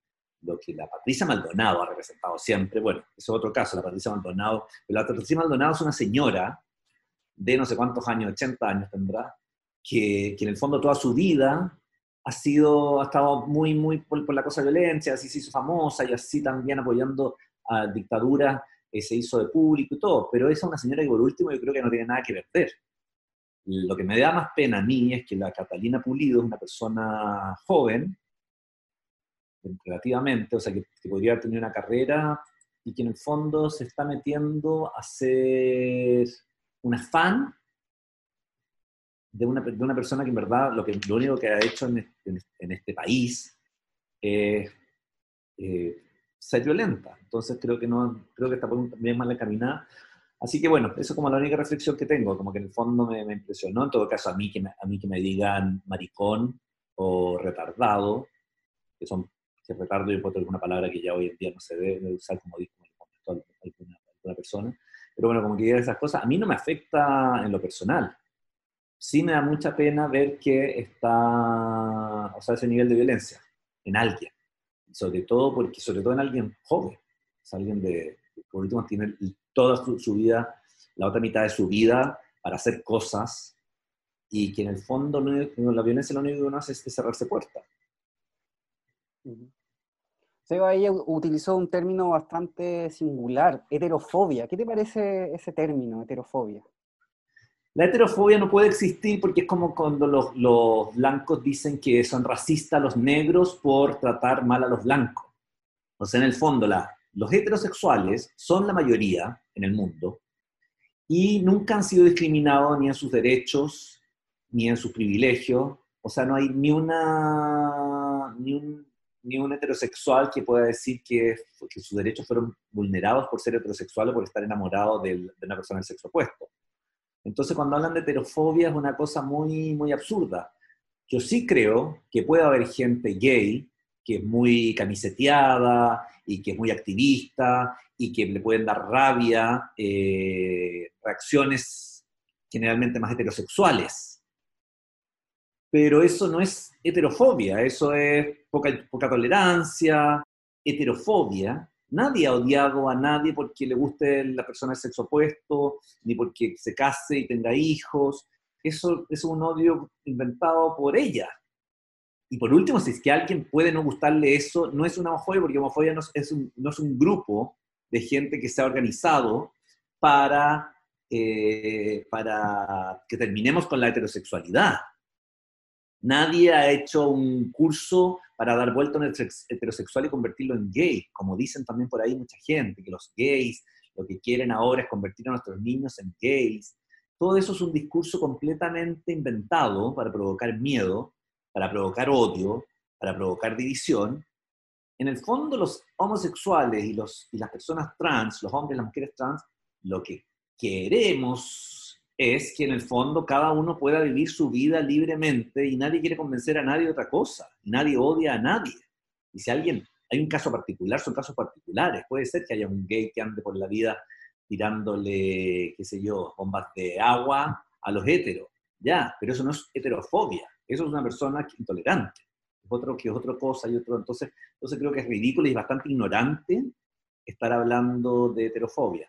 lo que la Patricia Maldonado ha representado siempre, bueno, eso es otro caso, la Patricia Maldonado, pero la Patricia Maldonado es una señora de no sé cuántos años, 80 años tendrá, que, que en el fondo toda su vida ha sido, ha estado muy, muy por, por la cosa de violencia, así se hizo famosa y así también apoyando a dictaduras se hizo de público y todo, pero esa es una señora que por último yo creo que no tiene nada que perder. Lo que me da más pena a mí es que la Catalina Pulido es una persona joven, relativamente, o sea, que, podría haber tenido una carrera y que en el fondo se está metiendo a ser una fan de una, de una persona que en verdad lo, que, lo único que ha hecho en este, en este país es eh, ser violenta. Entonces creo que, no, creo que está bien mal encaminada. Así que bueno, eso es como la única reflexión que tengo, como que en el fondo me, impresionó. En todo caso, a mí, que me, a mí que me digan maricón o retardado, que son que retardo yo puedo alguna palabra que ya hoy en día no se debe usar como dijo alguna, alguna persona. Pero bueno, como que digan esas cosas, a mí no me afecta en lo personal. Sí me da mucha pena ver que está, o sea, ese nivel de violencia en alguien sobre todo porque, sobre todo en alguien joven, es alguien de, por último, tiene toda su, vida, la otra mitad de su vida para hacer cosas y que en el fondo la violencia lo único que uno hace es cerrarse puertas. Seba ahí utilizó un término bastante singular, heterofobia. ¿Qué te parece ese término, heterofobia? La heterofobia no puede existir porque es como cuando los, blancos dicen que son racistas los negros por tratar mal a los blancos. O sea, en el fondo, los heterosexuales son la mayoría en el mundo y nunca han sido discriminados ni en sus derechos ni en sus privilegios. O sea, no hay ni una ni un, ni un heterosexual que pueda decir que, sus derechos fueron vulnerados por ser heterosexual o por estar enamorado de, de una persona del sexo opuesto. Entonces, cuando hablan de heterofobia es una cosa muy, muy absurda. Yo sí creo que puede haber gente gay que es muy camiseteada y que es muy activista y que le pueden dar rabia eh, reacciones generalmente más heterosexuales. Pero eso no es heterofobia, eso es poca, tolerancia. Heterofobia Nadie ha odiado a nadie porque le guste la persona del sexo opuesto, ni porque se case y tenga hijos. Eso, es un odio inventado por ella. Y por último, si es que alguien puede no gustarle eso, no es una homofobia, porque homofobia no es un, no es un grupo de gente que se ha organizado para, eh, para que terminemos con la heterosexualidad. Nadie ha hecho un curso para dar vuelta a un heterosexual y convertirlo en gay, como dicen también por ahí mucha gente, que los gays lo que quieren ahora es convertir a nuestros niños en gays. Todo eso es un discurso completamente inventado para provocar miedo, para provocar odio, para provocar división, en el fondo los homosexuales y, los, y las personas trans, los hombres y las mujeres trans, lo que queremos es que en el fondo cada uno pueda vivir su vida libremente y nadie quiere convencer a nadie de otra cosa, nadie odia a nadie. Y si alguien, hay un caso particular, son casos particulares, puede ser que haya un gay que ande por la vida tirándole, qué sé yo, bombas de agua a los heteros, ya, pero eso no es heterofobia, eso es una persona intolerante, es otro que es otra cosa y otro, entonces, entonces creo que es ridículo y bastante ignorante estar hablando de heterofobia.